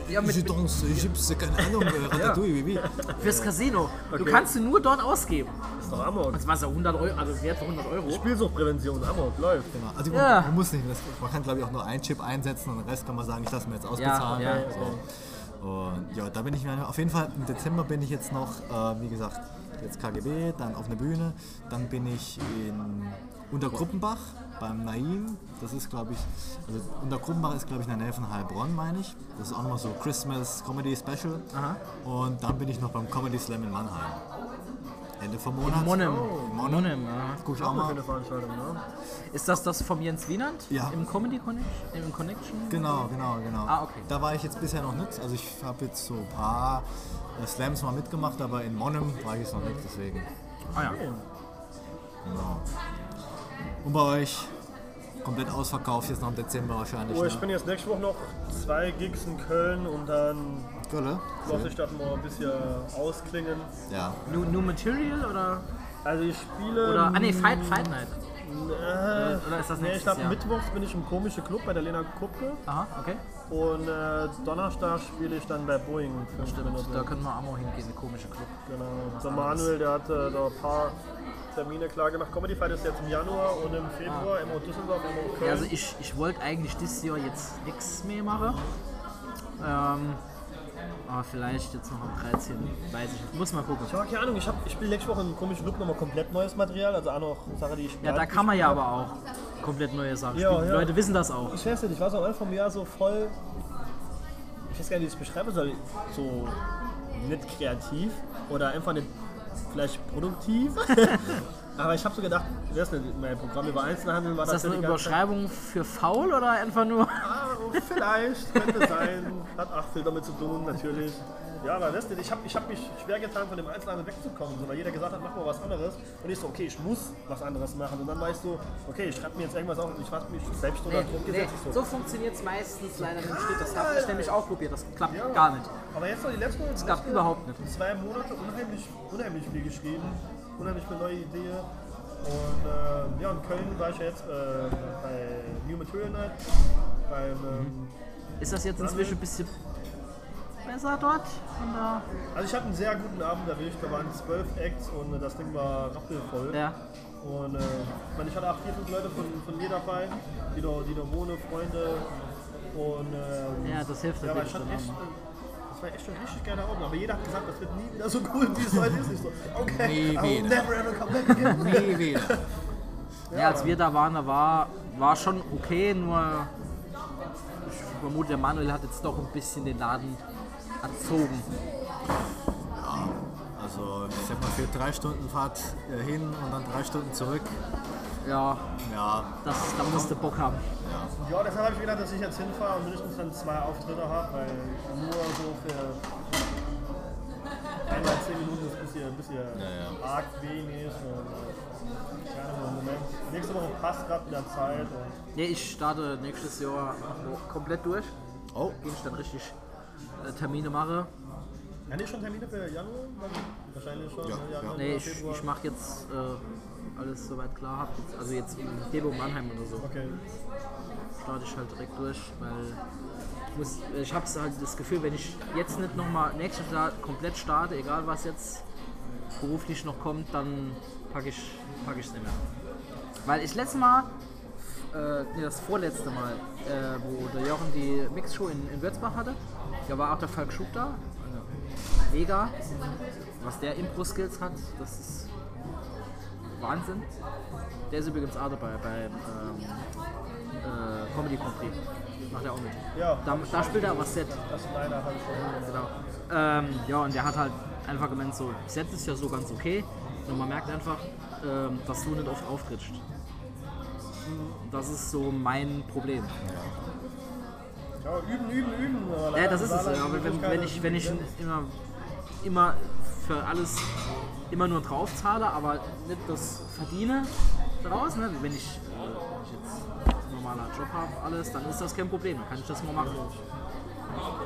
Ja, mit, mit Chips, keine Ahnung. äh, Ratatouille, oui, oui. fürs Casino. Du Okay. kannst sie nur dort ausgeben. ist doch Amok. Das war so 100 Euro, also wert für 100 Euro. Spielsuchtprävention, Amok, läuft. Genau. Also Ja. man muss nicht, das, man kann glaube ich auch nur einen Chip einsetzen und den Rest kann man sagen, ich lasse mir jetzt ausbezahlen. ja, so. Und ja, da bin ich mir auf jeden Fall, im Dezember bin ich jetzt noch, äh, wie gesagt, jetzt KGB, dann auf einer Bühne, dann bin ich in Untergruppenbach beim Naim, das ist glaube ich, also Untergruppenbach ist glaube ich in der Nähe von Heilbronn, meine ich. Das ist auch nochmal so Christmas Comedy Special. Aha. Und dann bin ich noch beim Comedy Slam in Mannheim. Ende vom Monat. Monem. In Monnem. Monem, ja. Guck ich Auch auch eine mal. schöne Veranstaltung, ne? Ist das das vom Jens Wienand? Ja. Im Comedy Connection? Im Connection? Genau, genau, genau. Ah, okay. Da war ich jetzt bisher noch nicht. Also ich habe jetzt so ein paar äh, Slams mal mitgemacht, aber in Monnem war ich jetzt noch nicht, deswegen. Ah ja. Genau. Und bei euch komplett ausverkauft jetzt noch im Dezember wahrscheinlich. Oh, ich ne? bin jetzt nächste Woche noch zwei Gigs in Köln und dann Gölle? lasse ich das mal ein bisschen ausklingen. Ja. New, New Material oder? Also ich spiele. Oder ah nee, Fight, Fight Night. Äh, Oder ist das nee, ich glaube, mittwochs bin ich im komischen Club bei der Lena Kupke Aha, okay. und äh, Donnerstag spiele ich dann bei Boeing. Stimmt, Minuten. da können wir auch mal hingehen, der komische Club. Genau. Der Manuel, der hat äh, da ein paar Termine klar gemacht. Comedy Fight ist jetzt im Januar und im Februar MO Düsseldorf, MO Köln. Ja, also ich, ich wollte eigentlich dieses Jahr jetzt nichts mehr machen. Ähm, aber vielleicht jetzt noch am 13. weiß ich nicht. Muss mal gucken. ich habe keine Ahnung, ich, hab- ich spiele nächste Woche im komischen Club nochmal komplett neues Material, also auch noch Sache, die ich Ja, da kann man ja aber auch komplett neue Sachen Ja, spielen. Die ja. Leute wissen das auch. Ich weiß nicht, ich war so am Anfang vom Jahr so voll. Ich weiß gar nicht, wie ich es beschreiben soll. So nicht kreativ oder einfach nicht vielleicht produktiv. Aber ich habe so gedacht, das ist mein Programm über Einzelhandel war Ist das eine ganze Zeit- Überschreibung für faul oder einfach nur. Ah, vielleicht, könnte sein. Hat auch viel damit zu tun, natürlich. Ja, aber weißt du, ich habe ich hab mich schwer getan, von dem Einzelhandel wegzukommen, so, weil jeder gesagt hat, mach mal was anderes. Und ich so, okay, ich muss was anderes machen. Und dann war ich so, okay, ich schreibe mir jetzt irgendwas auf und ich fasse mich selbst unter Druck Nee, gesetzt. so funktioniert es meistens leider nicht. Das habe ich nämlich auch probiert. Das klappt Ja. gar nicht. Aber jetzt noch die letzten, Das klappt überhaupt nicht. zwei Monate unheimlich, unheimlich viel geschrieben, unheimlich viele neue Ideen. Und äh, ja, in Köln war ich ja jetzt äh, bei New Material Night. Beim, ähm, Ist das jetzt inzwischen ein bisschen besser dort? Von der also ich hatte einen sehr guten Abend erwischt, da waren zwölf Acts und äh, das Ding war rappelvoll. ja. Und äh, ich, meine, ich hatte auch vier, fünf Leute von, von mir dabei, die da, die da wohnen, Freunde. Und ähm, ja, das hilft ja, natürlich dann echt, äh, das war echt schon richtig geile Abend. Aber jeder hat gesagt, das wird nie wieder so cool, wie es heute ist. Ich so, okay, Nie I will wieder. never ever come back again. Nie wieder. Ja, als wir da waren, da war, war schon okay, nur ich vermute, der Manuel hat jetzt doch ein bisschen den Laden erzogen. Also ich sag mal für drei Stunden Fahrt äh, hin und dann drei Stunden zurück. Ja, Ja, das, da musste Bock haben. Ja, deshalb habe ich gedacht, dass ich jetzt hinfahre und mindestens dann zwei Auftritte habe, weil nur so für einmal zehn Minuten ist ein bisschen, ein bisschen ja. arg wenig. Und, äh, Moment. Nächste Woche passt gerade wieder Zeit. Und Nee, ich starte nächstes Jahr komplett durch. Oh. Gehe ich dann richtig Termine mache. Haben die schon Termine für Januar? wahrscheinlich schon. Ja, ne? ja. Nee, ich, ich mache jetzt äh, alles soweit klar. Hab jetzt, also jetzt in Debo Mannheim oder so. Okay. starte ich halt direkt durch, weil ich, muss, ich habe halt das Gefühl, wenn ich jetzt nicht nochmal nächstes Jahr komplett starte, egal was jetzt beruflich noch kommt, dann packe ich packe es nicht mehr. Weil ich letztes Mal, äh, nee, das vorletzte Mal, äh, wo der Jochen die Mixshow in, in Würzbach hatte, da war auch der Falk Schub da, also mega, was der Impro-Skills hat, das ist Wahnsinn. Der ist übrigens auch dabei beim ähm, äh, Comedy Prix. Macht er auch mit. Ja, Da, da spielt er aber Set. das Liner habe ich schon. Genau. Ähm, ja, und der hat halt einfach gemeint, so, Set ist ja so ganz okay. Und man merkt einfach, ähm, dass du nicht oft auftrittst. Das ist so mein Problem. Ja, üben, üben, üben. aber Ja, das ist es. Ja, aber wenn, wenn ich, wenn ich immer, immer für alles immer nur drauf zahle, aber nicht das verdiene daraus, ne? wenn ich, äh, wenn ich jetzt einen normalen Job habe, alles, dann ist das kein Problem, dann kann ich das mal machen.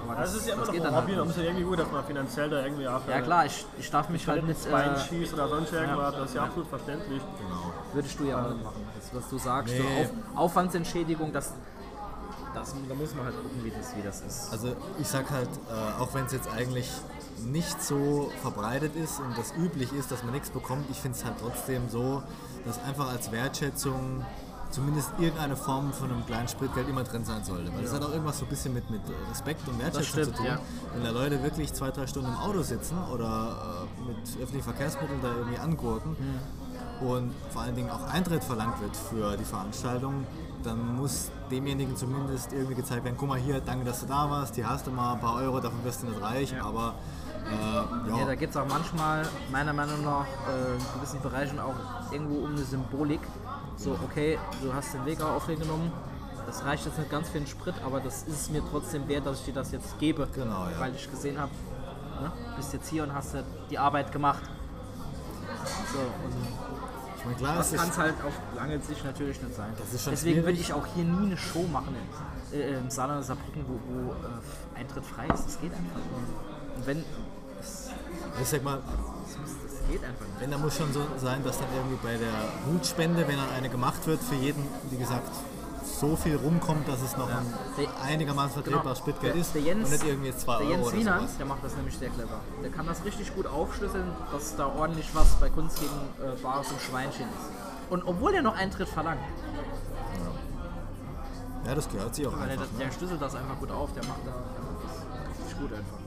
Aber Das ist ja immer noch ein dann Hobby, halt da muss ja irgendwie gut, dass man finanziell da irgendwie auch Ja klar, ich, ich darf mich halt mit Bein äh, schießt oder sonst irgendwas, das ist ja absolut verständlich. Genau. würdest du ja auch nicht machen. Das, was du sagst, Nee. so Auf, Aufwandsentschädigung, das, das, da muss man halt gucken, wie das, wie das ist. Also ich sag halt, äh, auch wenn es jetzt eigentlich nicht so verbreitet ist und das üblich ist, dass man nichts bekommt, ich finde es halt trotzdem so, dass einfach als Wertschätzung zumindest irgendeine Form von einem kleinen Spritgeld immer drin sein sollte. Weil das hat auch irgendwas so ein bisschen mit, mit Respekt und Wertschätzung stimmt, zu tun. ja. Wenn da Leute wirklich zwei, drei Stunden im Auto sitzen oder äh, mit öffentlichen Verkehrsmitteln da irgendwie angurken und vor allen Dingen auch Eintritt verlangt wird für die Veranstaltung, dann muss demjenigen zumindest irgendwie gezeigt werden, guck mal hier, danke, dass du da warst, hier hast du mal ein paar Euro, davon wirst du nicht reich, aber äh, Ja, ja, da geht es auch manchmal, meiner Meinung nach, äh, in gewissen Bereichen auch irgendwo um eine Symbolik. So, okay, du hast den Weg auch auf genommen, das reicht jetzt nicht ganz für den Sprit, aber das ist es mir trotzdem wert, dass ich dir das jetzt gebe. Genau, ja. Weil ich gesehen habe, ne, bist jetzt hier und hast ja die Arbeit gemacht. So, und meine, klar, das kann es halt auf lange Sicht natürlich nicht sein. Deswegen würde ich auch hier nie eine Show machen in, äh, im Saarland Saarbrücken, wo, wo äh, Eintritt frei ist. Das geht einfach nicht. Und wenn, das, ich sag mal, das, geht einfach nicht. wenn, da muss schon so sein, dass dann irgendwie bei der Blutspende, wenn dann eine gemacht wird, für jeden, wie gesagt, so viel rumkommt, dass es noch ein Der- einigermaßen vertretbares Spritgeld Der- ist der Jens- und nicht irgendwie jetzt 2 Der Jens Wiener, der macht das nämlich sehr clever. Der kann das richtig gut aufschlüsseln, dass da ordentlich was bei Kunst gegen äh, Bares und Schweinchen ist. Und obwohl er noch Eintritt verlangt, Ja, das gehört sich auch einfach. das- Ne? der schlüsselt das einfach gut auf, der macht da der macht das richtig gut einfach.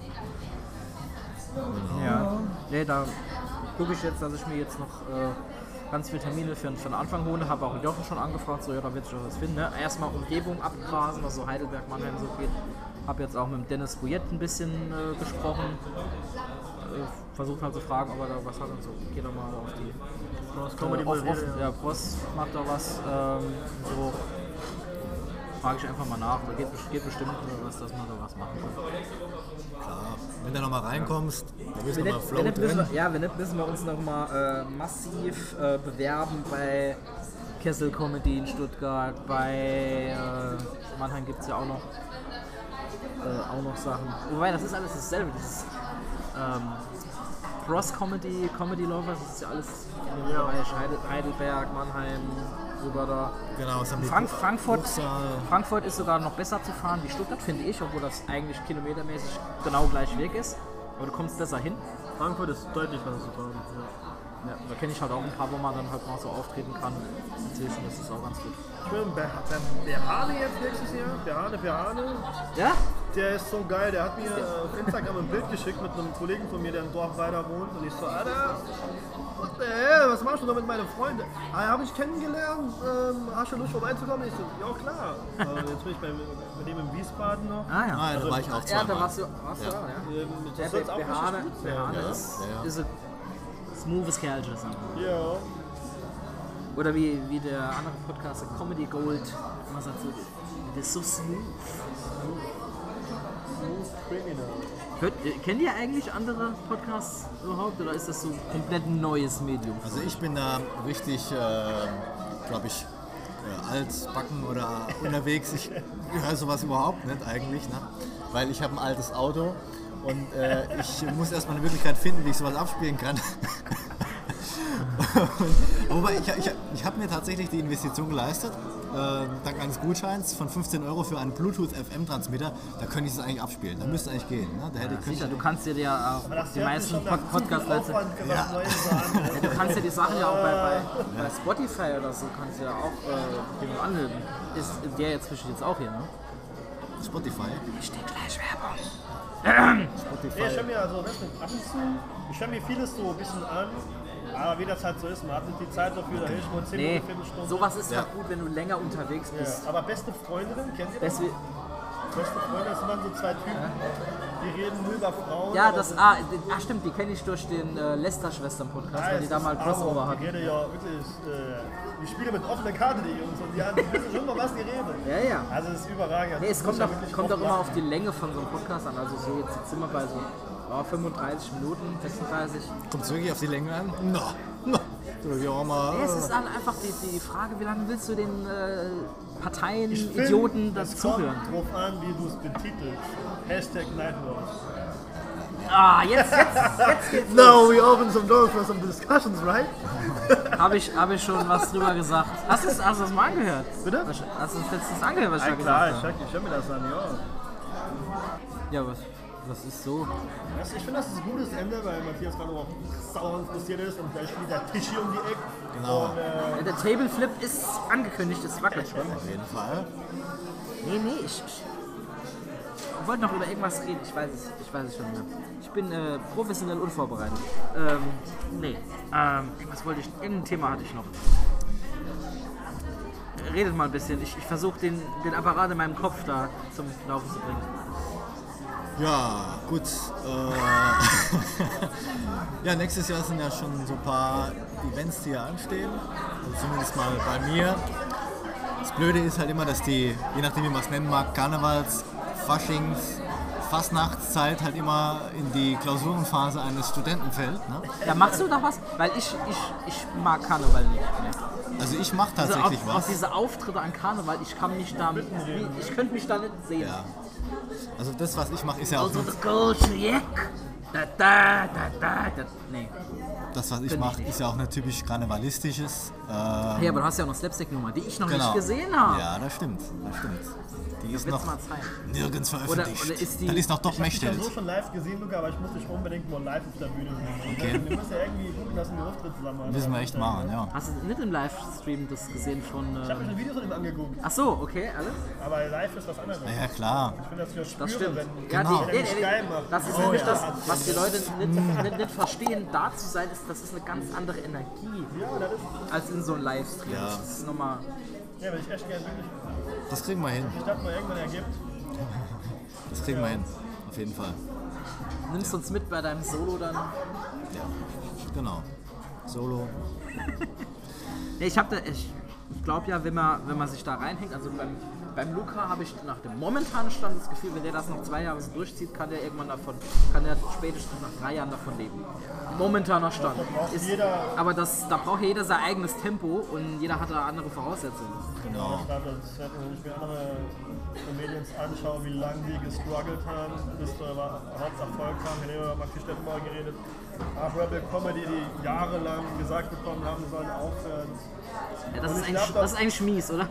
Ja. Nee, da gucke ich jetzt, dass ich mir jetzt noch äh, ganz viele Termine für, für den Anfang hole. Habe auch Jochen schon angefragt, so ja, da wird sich was finden. Ne? Erstmal Umgebung abgrasen, was so Heidelberg, Mannheim so geht. Habe jetzt auch mit Dennis Bouillet ein bisschen äh, gesprochen. Äh, versucht halt zu fragen, ob er da was hat und so. Geht doch mal auf die Das äh, auf, Bulletin, ja, Prost macht da was. Ähm, so frage ich einfach mal nach. Da geht, geht bestimmt was, dass man da was machen kann. Klar. Wenn du nochmal reinkommst, du Wenn nochmal Flow wenn müssen drin. wir, ja, wenn nicht, müssen wir uns noch mal äh, massiv äh, bewerben bei Kessel Comedy in Stuttgart, bei äh, Mannheim gibt es ja auch noch, äh, auch noch Sachen. Wobei, das ist alles dasselbe. Das ist, ähm, Cross Comedy, Comedy Lovers, das ist ja alles Heidel, Heidelberg, Mannheim, rüber da. Genau, was haben die Frank Frankfurt, Buchsaal. Frankfurt ist sogar noch besser zu fahren wie Stuttgart, finde ich, obwohl das eigentlich kilometermäßig genau gleich Weg ist. Aber du kommst besser hin. Frankfurt ist deutlich besser zu fahren. Ja. Ja, da kenne ich halt auch ein paar, wo man dann halt mal so auftreten kann. Inzwischen ist es auch ganz gut. Schön, Ber Berhane jetzt nächstes Jahr. Berhane, Berhane. Ja? Der ist so geil, der hat mir äh, auf Instagram ein Bild geschickt mit einem Kollegen von mir, der im Dorf weiter wohnt. Und ich so, Alter, what the hell, was machst du da mit meinen Freunden? Ah, habe ich kennengelernt, ähm, hast du Lust vorbeizukommen? Ich so, ja klar. Also jetzt bin ich bei, bei dem in Wiesbaden noch. Ah ja. Ah, da war ich auch ja, zweimal. da warst du, warst du Ja. da, ja. Ähm, Der das auch richtig gut sein. Behane Ja, ist, ja, ja. ist ein smoothes sagen wir. Ja. Oder wie, wie der andere Podcast, der Comedy Gold, immer sagt so, das ist so smooth. Smooth Criminal. Hört, kennt ihr eigentlich andere Podcasts überhaupt oder ist das so komplett ein neues Medium? Also ich bin da richtig, äh, glaube ich, äh, altbacken oder unterwegs. Ich höre sowas überhaupt nicht eigentlich, ne? weil ich habe ein altes Auto Und äh, ich muss erstmal eine Möglichkeit finden, wie ich sowas abspielen kann. Und, wobei, ich, ich, ich habe mir tatsächlich die Investition geleistet, äh, dank eines Gutscheins von 15 Euro für einen Bluetooth-FM-Transmitter. Da könnte ich es eigentlich abspielen. Da müsste eigentlich gehen. Ne? Da hätte, Sicher, ich- du kannst dir ja auch die meisten Podcast-Leute. Neues sagen. Ja, du kannst ja die Sachen ja auch bei, bei, bei Spotify oder so kannst du ja auch äh, anhören. Ist der jetzt zwischen jetzt auch hier, ne? Spotify. Steht gleich Werbung. Nee, ich Spotify. höre mir also weißt du, ab und zu, ich höre mir vieles so ein bisschen an, aber wie das halt so ist, man hat nicht die Zeit dafür, da ich nur 10 Nee, Minuten, Viertelstunde. sowas ist ja. Ja. gut, wenn du länger unterwegs bist. Ja, aber beste Freundinnen, kennt ihr das? Beste Freunde, das sind dann so zwei Typen, die reden nur über Frauen. ja, das, ah, ah, stimmt, die kenne ich durch den äh, Lester-Schwestern-Podcast, weil die da mal Crossover Die hatten. reden ja wirklich, äh, die spielen mit offener Karte, die Jungs, und die, haben, die wissen schon mal, was die reden. Ja, ja. Also es ist überragend. Nee, es Das kommt, auch, kommt auch immer auf die Länge von so einem Podcast an. Also so jetzt sind wir bei so oh, 35 Minuten, 36. Kommt es wirklich auf die Länge an? Na, na. So, hier auch. Nee, es ist dann einfach die, die Frage, wie lange willst du den äh, Parteien, Ich find, Idioten es das kommt zuhören? drauf an, wie du es betitelst. Hashtag Nightwatch. Ah, jetzt, jetzt, jetzt geht's Now we open some doors for some discussions, right? Habe ich, hab ich schon was drüber gesagt. Hast du es hast du es mal angehört? Bitte? Hast du es letztens angehört, was ich Ja da klar, ich gesagt habe? höre ich hör mir das an, ja. Ja, was, was ist so? Das, ich finde, das ist ein gutes Ende, weil Matthias gerade auch sauer interessiert ist und gleich spielt der Tisch hier um die Ecke. Genau. Und, äh, der Tableflip ist angekündigt, es wackelt schon. Auf jeden Fall. Nee, nee, ich, ich wollte noch über irgendwas reden. Ich weiß es, ich weiß es schon mehr. Ich bin äh, professionell unvorbereitet. Ähm, nee, ähm, irgendwas wollte ich, irgendein Thema hatte ich noch. Redet mal ein bisschen. Ich, ich versuche den, den Apparat in meinem Kopf da zum Laufen zu bringen. Ja, gut. Äh, ja, nächstes Jahr sind ja schon so ein paar Events, die ja anstehen. Also zumindest mal bei mir. Das Blöde ist halt immer, dass die, je nachdem wie man es nennen mag, Karnevals, Faschings, Fastnachtszeit halt immer in die Klausurenphase eines Studenten fällt. Ne? Ja, machst du da was? Weil ich, ich, ich mag Karneval nicht mehr. Also ich mache Also tatsächlich auch, auch was. diese Auftritte an Karneval, ich kann mich da, ich könnte mich da nicht sehen. Ja. Also das, was ich mache, ist ja auch Also das Goldene Jack. Da, da, da, da, da. Nee. Das, was ich mache, ist ja auch nicht typisch karnevalistisches. Äh, Hey, aber du hast ja auch noch Slapstick-Nummer, die ich noch genau. nicht gesehen habe. Ja, das stimmt. Das stimmt. Die ist noch nirgends veröffentlicht. oder ist die- das ist noch doch ich habe ja so schon live gesehen, Luca, aber ich muss dich unbedingt mal live auf der Bühne sehen. Okay. Wir müssen ja irgendwie gucken, dass wir einen Auftritt zusammen haben. Müssen wir echt machen, ja. Hast du nicht im Livestream das gesehen von. Ich habe mir Äh... schon Videos von ihm angeguckt, Ach so, okay, alles? aber live ist was anderes. Ja, ja, klar. Ich finde das ja spüre, Das stimmt. wenn Ja, Genau. die, nee, nee, geil macht. das ist Oh, nämlich ja. das, was die Leute nicht, nicht, nicht verstehen. Da zu sein, ist, das ist eine ganz andere Energie Ja, das ist, als in so einem Livestream. Ja. Das ist nochmal. ja, will ich echt gerne wirklich. Das kriegen wir hin. Ich dachte mal, irgendwann ergibt. Das kriegen wir hin. Auf jeden Fall. Nimmst uns mit bei deinem Solo dann? Ja. Genau. Solo. Nee, ich habe da, ich glaube ja, wenn man, wenn man sich da reinhängt, also beim, beim Luca habe ich nach dem momentanen Stand das Gefühl, wenn der das noch zwei Jahre so durchzieht, kann der irgendwann davon, kann der spätestens nach drei Jahren davon leben. Momentaner Stand. Ist, jeder- aber das, da braucht jeder sein eigenes Tempo und jeder hat da andere Voraussetzungen. Genau. Ich glaube, das hätte, wenn ich mir andere Comedians anschaue, wie lange die gestruggelt haben, bis zu Haupterfolg kam. Wir haben über Maxi Stettenbauer geredet. Ach, Rebel Comedy, die jahrelang gesagt bekommen haben, sie sollen aufhören. Ja, das, ist glaub, das ist eigentlich mies, oder?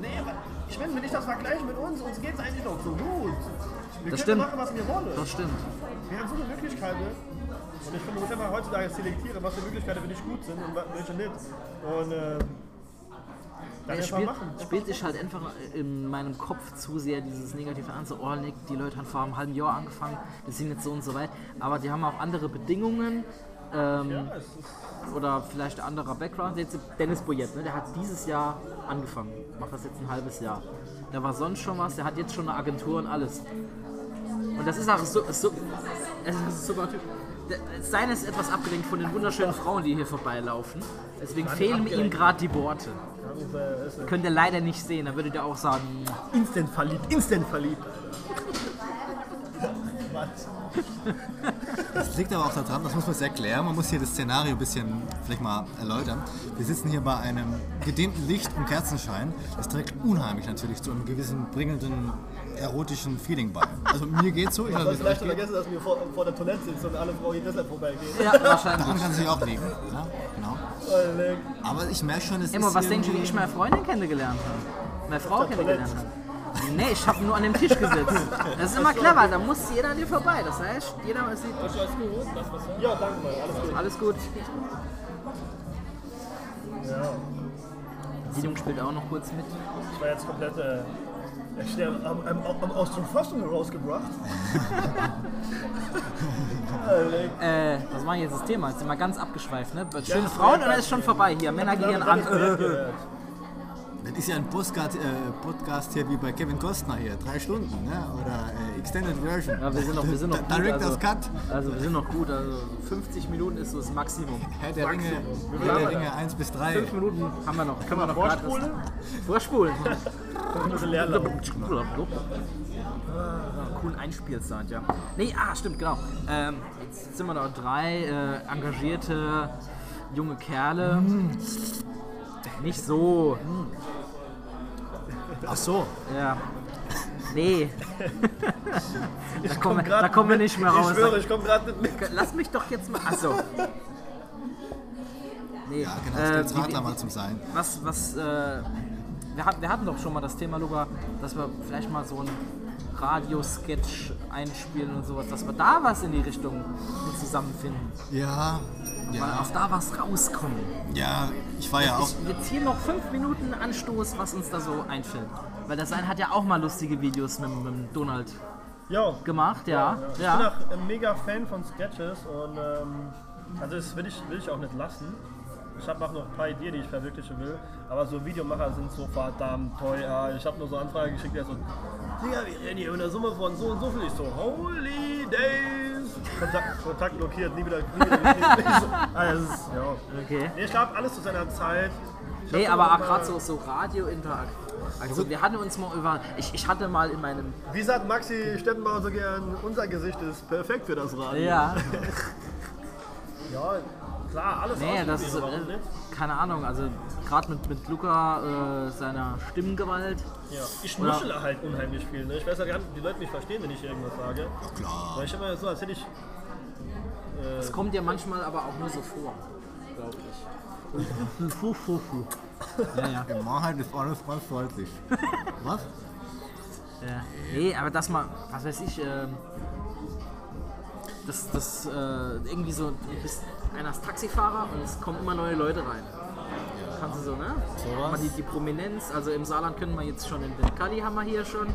Nee, aber ich meine, wenn ich das vergleiche mit uns, uns geht es eigentlich noch so gut. Wir können stimmt. machen, was wir wollen. Das stimmt. Wir haben so eine Möglichkeiten. Und ich finde, man muss immer heutzutage selektieren, was für Möglichkeiten für dich gut sind und welche nicht. Und äh, einfach spielt, machen. spielt sich halt einfach in meinem Kopf zu sehr dieses Negative an, so, oh, Nick, die Leute haben vor einem halben Jahr angefangen, die sind jetzt so und so weit, aber die haben auch andere Bedingungen ähm, Ja, es ist, oder vielleicht ein anderer Background. Jetzt Dennis Boyette, ne, der hat dieses Jahr angefangen, macht das jetzt ein halbes Jahr. Der war sonst schon was, der hat jetzt schon eine Agentur und alles. Und das ist auch so, so es ist ein super Typ. Seine ist etwas abgelenkt von den wunderschönen Frauen, die hier vorbeilaufen. Deswegen fehlen ihm gerade die Worte. Könnt ihr leider nicht sehen, da würdet ihr auch sagen, instant verliebt, instant verliebt. Das liegt aber auch daran, das muss man jetzt erklären, man muss hier das Szenario ein bisschen vielleicht mal erläutern. Wir sitzen hier bei einem gedimmten Licht und Kerzenschein. Das trägt unheimlich natürlich zu einem gewissen bringenden erotischen Feeling bei. Also mir geht's so, ich Du weiß hast nicht, vielleicht geht. vergessen, dass wir vor, vor der Toilette sitzen und alle Frauen hier deshalb vorbeigehen. Ja, wahrscheinlich. Daran kann sich auch liegen. Ja, genau. Aber ich merke schon, es Emma, ist was denkst du, wie ich meine Freundin kennengelernt habe? Meine Frau kennengelernt habe? Nee, ich habe nur an dem Tisch gesetzt. Das ist immer clever, da muss jeder an dir vorbei. Das heißt, jeder sieht. Ja, danke mal, alles gut. Alles gut. Ja, Siedlung spielt auch noch kurz mit. ich war jetzt komplett äh, schnell am, am, am, aus dem Fassung rausgebracht. Äh, was war jetzt das Thema? Jetzt sind wir ganz abgeschweift, ne? Schöne Ja, Frauen dann ist schon vorbei hier. Männer gehen an. Das ist ja ein Podcast, äh, Podcast hier wie bei Kevin Costner hier, drei Stunden, ne? oder äh, Extended Version. Ja, wir sind noch, wir sind noch gut. Director's Also, Cut. also wir sind noch gut. Also 50 Minuten ist so das Maximum. Herr der Ringe, Maximum. Herr der Ringe 1 bis 3. 5 Minuten haben wir noch. Können wir noch Vorspulen? Vorspulen. Ein bisschen leer laufen. Ah, coolen Einspielsound, ja. Nee, ah, stimmt, genau. Ähm, jetzt sind wir noch drei äh, engagierte junge Kerle. Nicht so. Ach so, Ja. Nee. da, kommen, wir- kommen wir nicht mehr raus. Ich schwöre, ich komme gerade nicht mit. Lass mich doch jetzt mal. Achso. Nee. ja genau, äh, stell's wie- Radler mal zum Sein. was, was, äh, wir, hatten, wir hatten doch schon mal das Thema, Luca, dass wir vielleicht mal so ein Radiosketch einspielen und sowas, dass wir da was in die Richtung zusammenfinden. Ja, Weil ja, auf da was rauskommen. ja, ich war ja auch, Ich, jetzt hier noch fünf Minuten Anstoß, was uns da so einfällt. Weil der Sein hat ja auch mal lustige Videos mit, mit dem Donald Ja, gemacht, ja. Ich bin ja. auch ein mega Fan von Sketches und ähm, also das will ich, will ich auch nicht lassen. Ich habe auch noch ein paar Ideen, die ich verwirklichen will, aber so Videomacher sind so verdammt teuer. Ich habe nur so Anfragen geschickt, der so, Digga, wir reden hier mit einer Summe von so und so viel. Ich so, holy days! Kontakt, Kontakt blockiert, nie wieder. Nie wieder, ah, das ist, ja. Okay. Nee, ich glaube, alles zu seiner Zeit. Ich Nee, aber auch gerade so, so Radio-Interakt. Also wir hatten uns mal über. Ich, ich hatte mal in meinem. Wie sagt Maxi Stettenbauer so gern, unser Gesicht ist perfekt für das Radio. Ja. Ja, klar, alles Nee, das ist. Äh, nicht? keine Ahnung, also gerade mit, mit Luca, äh, seiner Stimmgewalt. Ja, ich Oder- nuschele halt unheimlich viel. Ne? Ich weiß ja gar nicht, ob die Leute mich verstehen, wenn ich irgendwas sage. ja klar. Weil ich immer so, als hätte ich. Das kommt dir manchmal aber auch nur so vor, glaube ich. Fu, fu, fu. Ja, ja. In Wahrheit ist alles ganz deutlich. Was? ja. Nee, aber dass man, was weiß ich, ähm, das, das äh, irgendwie so, du bist einer ist Taxifahrer und es kommen immer neue Leute rein. Kannst du so, ne? Sowas. Mal die, die Prominenz, also im Saarland können wir jetzt schon, in Kali haben wir hier schon.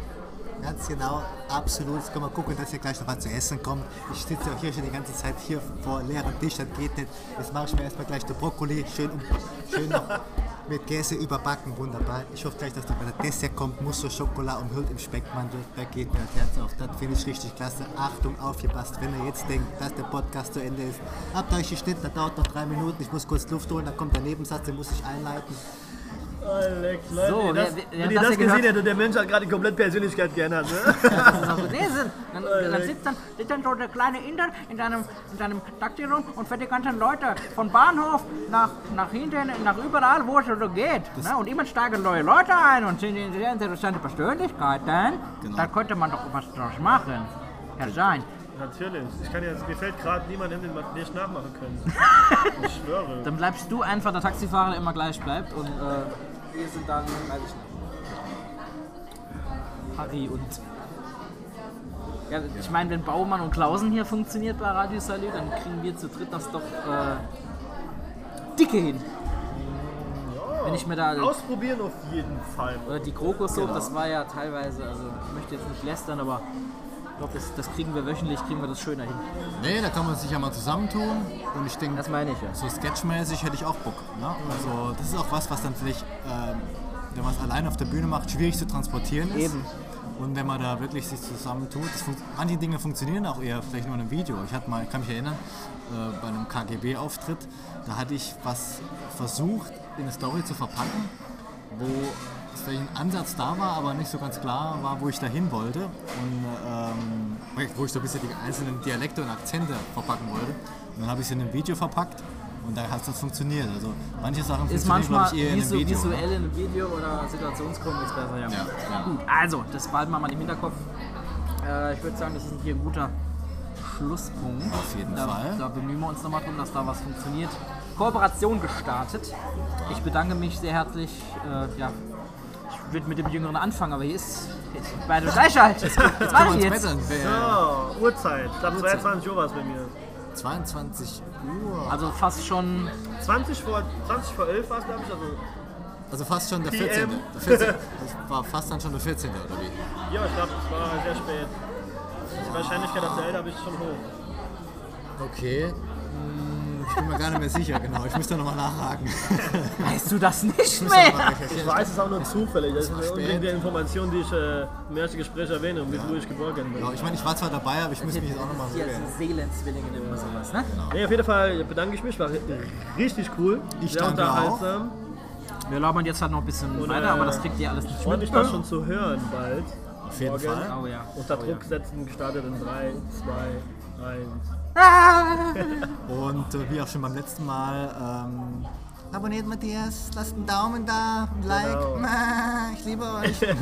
Ganz genau, absolut. Jetzt können wir gucken, dass hier gleich noch was zu essen kommt. Ich sitze auch hier schon die ganze Zeit hier vor leerem Tisch, das geht nicht. Jetzt mache ich mir erstmal gleich den Brokkoli schön, um, schön noch mit Käse überbacken, wunderbar. Ich hoffe gleich, dass da bei der Dessert kommt, Musso Schokolade umhüllt im Speckmantel. Da geht mir das Herz auf. Das finde ich richtig klasse. Achtung, aufgepasst, wenn ihr jetzt denkt, dass der Podcast zu Ende ist. Habt euch geschnitten, das dauert noch drei Minuten. Ich muss kurz Luft holen, dann kommt der Nebensatz, den muss ich einleiten. Alex, Leute, So, ihr das, wer- wer- wenn ihr das das hier gesehen gehört- hättet, der Mensch hat gerade die komplette Persönlichkeit geändert. Ne? Das ist auch so. Nee, sind, dann, dann sitzt dann, sitzt dann so der kleine Inder in seinem, in seinem Taxi rum und fährt die ganzen Leute von Bahnhof nach, nach hinten, nach überall, wo es so geht. Ne? Und immer steigen neue Leute ein und sind sehr interessante Persönlichkeiten. Genau. Da könnte man doch was draus machen. Herr Sein. Natürlich. Ich kann jetzt, mir fällt gerade niemand hin, den wir nicht nachmachen können. Ich schwöre. Dann bleibst du einfach der Taxifahrer, der immer gleich bleibt und äh, wir sind dann, weiß ich nicht. Harry und. Ja, ich meine, wenn Baumann und Klausen hier funktioniert bei Radio Salü, dann kriegen wir zu dritt das doch äh, dicke hin. Wenn ich mir da. Ausprobieren auf jeden Fall. Oder die Krokussuppe, das war ja teilweise, also ich möchte jetzt nicht lästern, aber glaube, das, das kriegen wir wöchentlich, kriegen wir das schöner hin. Nee, da kann man sich ja mal zusammentun. Und ich denke, Das meine ich ja. so sketchmäßig hätte ich auch Bock. Ne? Also das ist auch was, was dann vielleicht, ähm, wenn man es allein auf der Bühne macht, schwierig zu transportieren ist. Eben. Und wenn man da wirklich sich zusammentut, manche Dinge funktionieren auch eher vielleicht nur in einem Video. Ich hatte mal, ich kann mich erinnern, äh, bei einem KGB-Auftritt, da hatte ich was versucht, in eine Story zu verpacken, wo dass vielleicht ein Ansatz da war, aber nicht so ganz klar war, wo ich da hin wollte. Und ähm, wo ich so ein bisschen die einzelnen Dialekte und Akzente verpacken wollte. Und dann habe ich es in ein Video verpackt und da hat das funktioniert. Also manche Sachen Ist funktionieren, manchmal glaube ich, eher in einem Video. visuell in einem Video oder Situationskomik ist besser, ja. Ja, ja. Gut, also, das behalten wir mal im Hinterkopf. Äh, ich würde sagen, das ist hier ein guter Schlusspunkt. Auf jeden da, Fall. Da bemühen wir uns nochmal drum, dass da was funktioniert. Kooperation gestartet. Ich bedanke mich sehr herzlich. Äh, ja, ich würde mit dem Jüngeren anfangen, aber hier ist beide gleich alt. Mache wir ich jetzt? So, Uhrzeit. Ich glaube 22 Uhr war es bei mir. 22 Uhr. Also fast schon 20 vor, 20 vor 11 war es, glaube ich. Also, Also fast schon der PM. 14. Der 14. Das war fast dann schon der 14. oder wie? ja, ich glaube, es war sehr spät. Die Wahrscheinlichkeit, dass der älter bist, ist schon hoch. Okay. Hm, Ich bin mir gar nicht mehr sicher, genau. Ich müsste nochmal nachhaken. weißt du das nicht Ich müsste mehr. Ich weiß es auch nur zufällig. Das ist war nicht unbedingt die Information, die ich äh, im ersten Gespräch erwähne und wie wo ich geboren bin. Ja, ich meine, ich war zwar dabei, aber ich muss mich jetzt auch nochmal so sind Seelenzwillinge nennt man sowas, ne? Nee, auf jeden Fall bedanke ich mich. War richtig cool. Ich sehr danke unterhaltsam. Wir labern jetzt halt noch ein bisschen Und, weiter, äh, aber das kriegt ihr alles nicht Ich mit. mich da schon zu hören bald. Auf jeden Morgen. Fall. Oh ja. Unter oh ja. Druck setzen, gestartet in 3, 2, 1. Und äh, wie auch schon beim letzten Mal, ähm, abonniert Matthias, lasst einen Daumen da, ein Like. Genau. Ich liebe euch.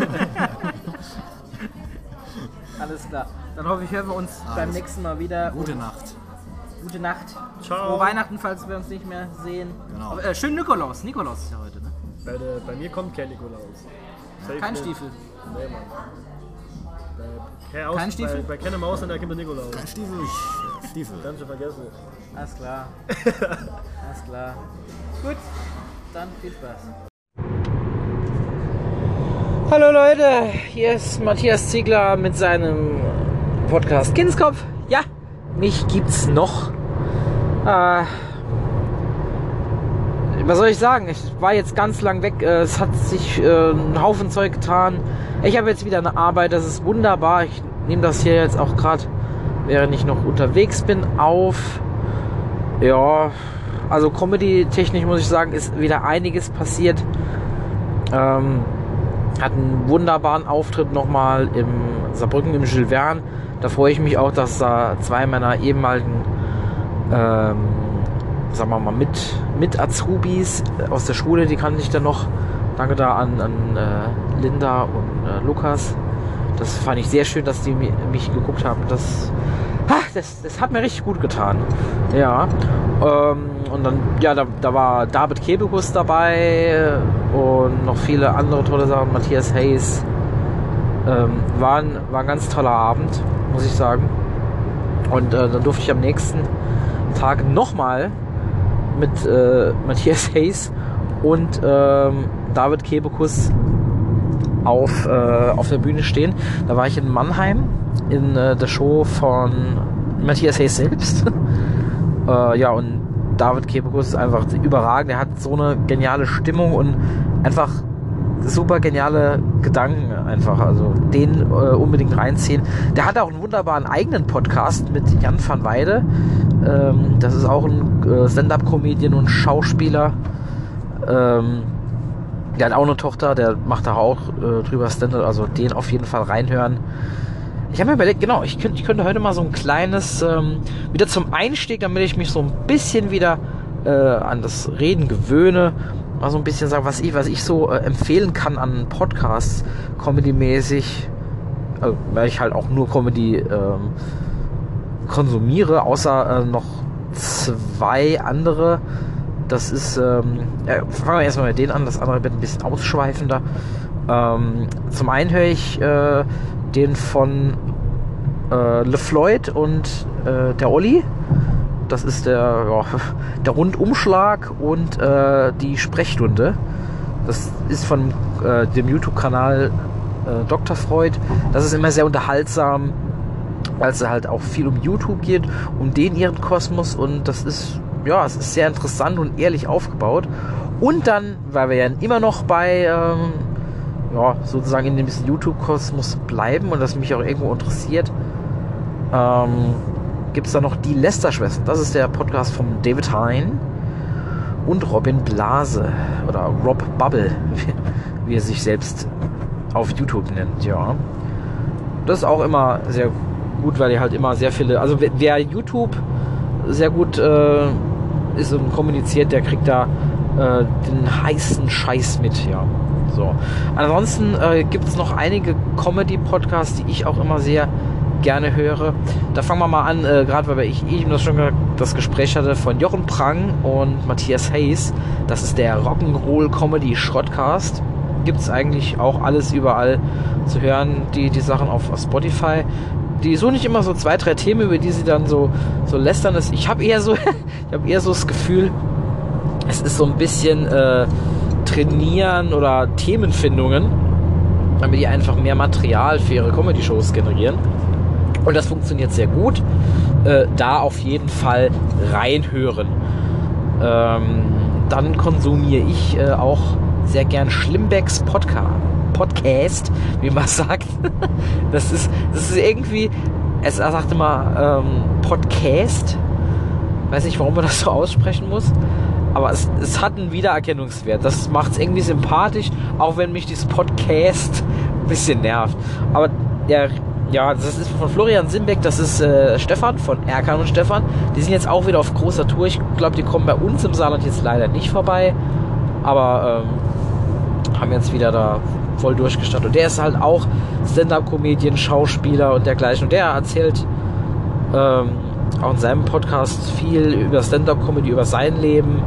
Alles klar. Dann hoffe ich, hören wir uns beim Alles. nächsten Mal wieder. Gute Nacht. Gute Nacht. Ciao. Frohe Weihnachten, falls wir uns nicht mehr sehen. Genau. Aber, äh, schön Nikolaus. Nikolaus ist ja heute, ne? Bei, der, bei mir kommt kein Nikolaus. Safe Kein. Stiefel. Nee, Mann. Kein Aus, Kein Stiefel? Bei, bei keiner Maus und da kommt der Nikolaus. Ein Stiefel. Stiefel. Ganz schön vergessen. Alles klar. Alles klar. Gut. Dann viel Spaß. Hallo Leute, hier ist Matthias Ziegler mit seinem Podcast Kindskopf. Ja, mich gibt's noch. Äh, was soll ich sagen? Ich war jetzt ganz lang weg. Äh, Es hat sich äh, ein Haufen Zeug getan. Ich habe jetzt wieder eine Arbeit. Das ist wunderbar. Ich nehme das hier jetzt auch gerade, während ich noch unterwegs bin, auf. Ja, also Comedy-technisch muss ich sagen, ist wieder einiges passiert. Ähm, hat einen wunderbaren Auftritt nochmal im Saarbrücken im Jules Verne. Da freue ich mich auch, dass da zwei meiner ehemaligen, ähm, sagen wir mal, mit, mit Azubis aus der Schule, die kannte ich dann noch. Danke da an, an äh, Linda und äh, Lukas. Das fand ich sehr schön, dass die mi- mich geguckt haben. Das, ha, das, das hat mir richtig gut getan. Ja. Ähm, und dann, ja, da, da war David Kebekus dabei und noch viele andere tolle Sachen. Matthias Hayes. Ähm, war, ein, war ein ganz toller Abend, muss ich sagen. Und äh, dann durfte ich am nächsten Tag nochmal mit äh, Matthias Hayes und ähm, David Kebekus auf, äh, auf der Bühne stehen. Da war ich in Mannheim in äh, der Show von Matthias Hayes selbst. äh, ja, und David Kebekus ist einfach überragend. Er hat so eine geniale Stimmung und einfach super geniale Gedanken einfach. Also den äh, unbedingt reinziehen. Der hat auch einen wunderbaren eigenen Podcast mit Jan van Weide. Ähm, das ist auch ein äh, Stand-up-Comedian und Schauspieler. Ähm, der hat auch eine Tochter, der macht da auch äh, drüber Stand-up, also den auf jeden Fall reinhören. Ich habe mir überlegt, genau, ich könnte, ich könnte heute mal so ein kleines, ähm, wieder zum Einstieg, damit ich mich so ein bisschen wieder äh, an das Reden gewöhne, mal so ein bisschen sagen, was ich, was ich so äh, empfehlen kann an Podcasts, Comedy-mäßig, also, weil ich halt auch nur Comedy ähm, konsumiere, außer äh, noch zwei andere. Das ist, ähm, fangen wir erstmal mit denen an, das andere wird ein bisschen ausschweifender. Ähm, zum einen höre ich äh, den von äh, LeFloid und äh, der Olli. Das ist der, ja, der Rundumschlag und äh, die Sprechstunde. Das ist von äh, dem YouTube-Kanal äh, Dr. Freud. Das ist immer sehr unterhaltsam, weil es halt auch viel um YouTube geht, um den ihren Kosmos und das ist, ja, es ist sehr interessant und ehrlich aufgebaut. Und dann, weil wir ja immer noch bei, ähm, ja, sozusagen in dem YouTube-Kosmos bleiben und das mich auch irgendwo interessiert, ähm, gibt es da noch die Lester-Schwestern. Das ist der Podcast von David Hein und Robin Blase oder Rob Bubble, wie, er sich selbst auf YouTube nennt, ja. Das ist auch immer sehr gut, weil er halt immer sehr viele, also wer- wer YouTube sehr gut äh, ist und kommuniziert, der kriegt da äh, den heißen Scheiß mit, ja. So. Ansonsten äh, gibt es noch einige Comedy-Podcasts, die ich auch immer sehr gerne höre. Da fangen wir mal an, äh, gerade weil ich eben das schon das Gespräch hatte von Jochen Prang und Matthias Hayes. Das ist der Rock'n'Roll Comedy Schrottcast. Gibt es eigentlich auch alles überall zu hören, die, die Sachen auf, auf Spotify. Die so nicht immer so zwei, drei Themen, über die sie dann so, so lästern ist. Ich habe eher so, ich habe eher so das Gefühl, es ist so ein bisschen äh, Trainieren oder Themenfindungen, damit die einfach mehr Material für ihre Comedy-Shows generieren. Und das funktioniert sehr gut. Äh, da auf jeden Fall reinhören. Ähm, dann konsumiere ich äh, auch sehr gern Schlimmbecks Podcast. Podcast, wie man sagt. Das ist, das ist irgendwie, es sagt immer ähm, Podcast. Weiß nicht, warum man das so aussprechen muss. Aber es, es hat einen Wiedererkennungswert. Das macht es irgendwie sympathisch, auch wenn mich dieses Podcast ein bisschen nervt. Aber der, ja, das ist von Florian Simbeck, das ist äh, Stefan von Erkan und Stefan. Die sind jetzt auch wieder auf großer Tour. Ich glaube, die kommen bei uns im Saarland jetzt leider nicht vorbei. Aber ähm, haben jetzt wieder da voll durchgestartet. Und der ist halt auch Stand-Up-Comedian, Schauspieler und dergleichen. Und der erzählt ähm, auch in seinem Podcast viel über Stand-Up-Comedy, über sein Leben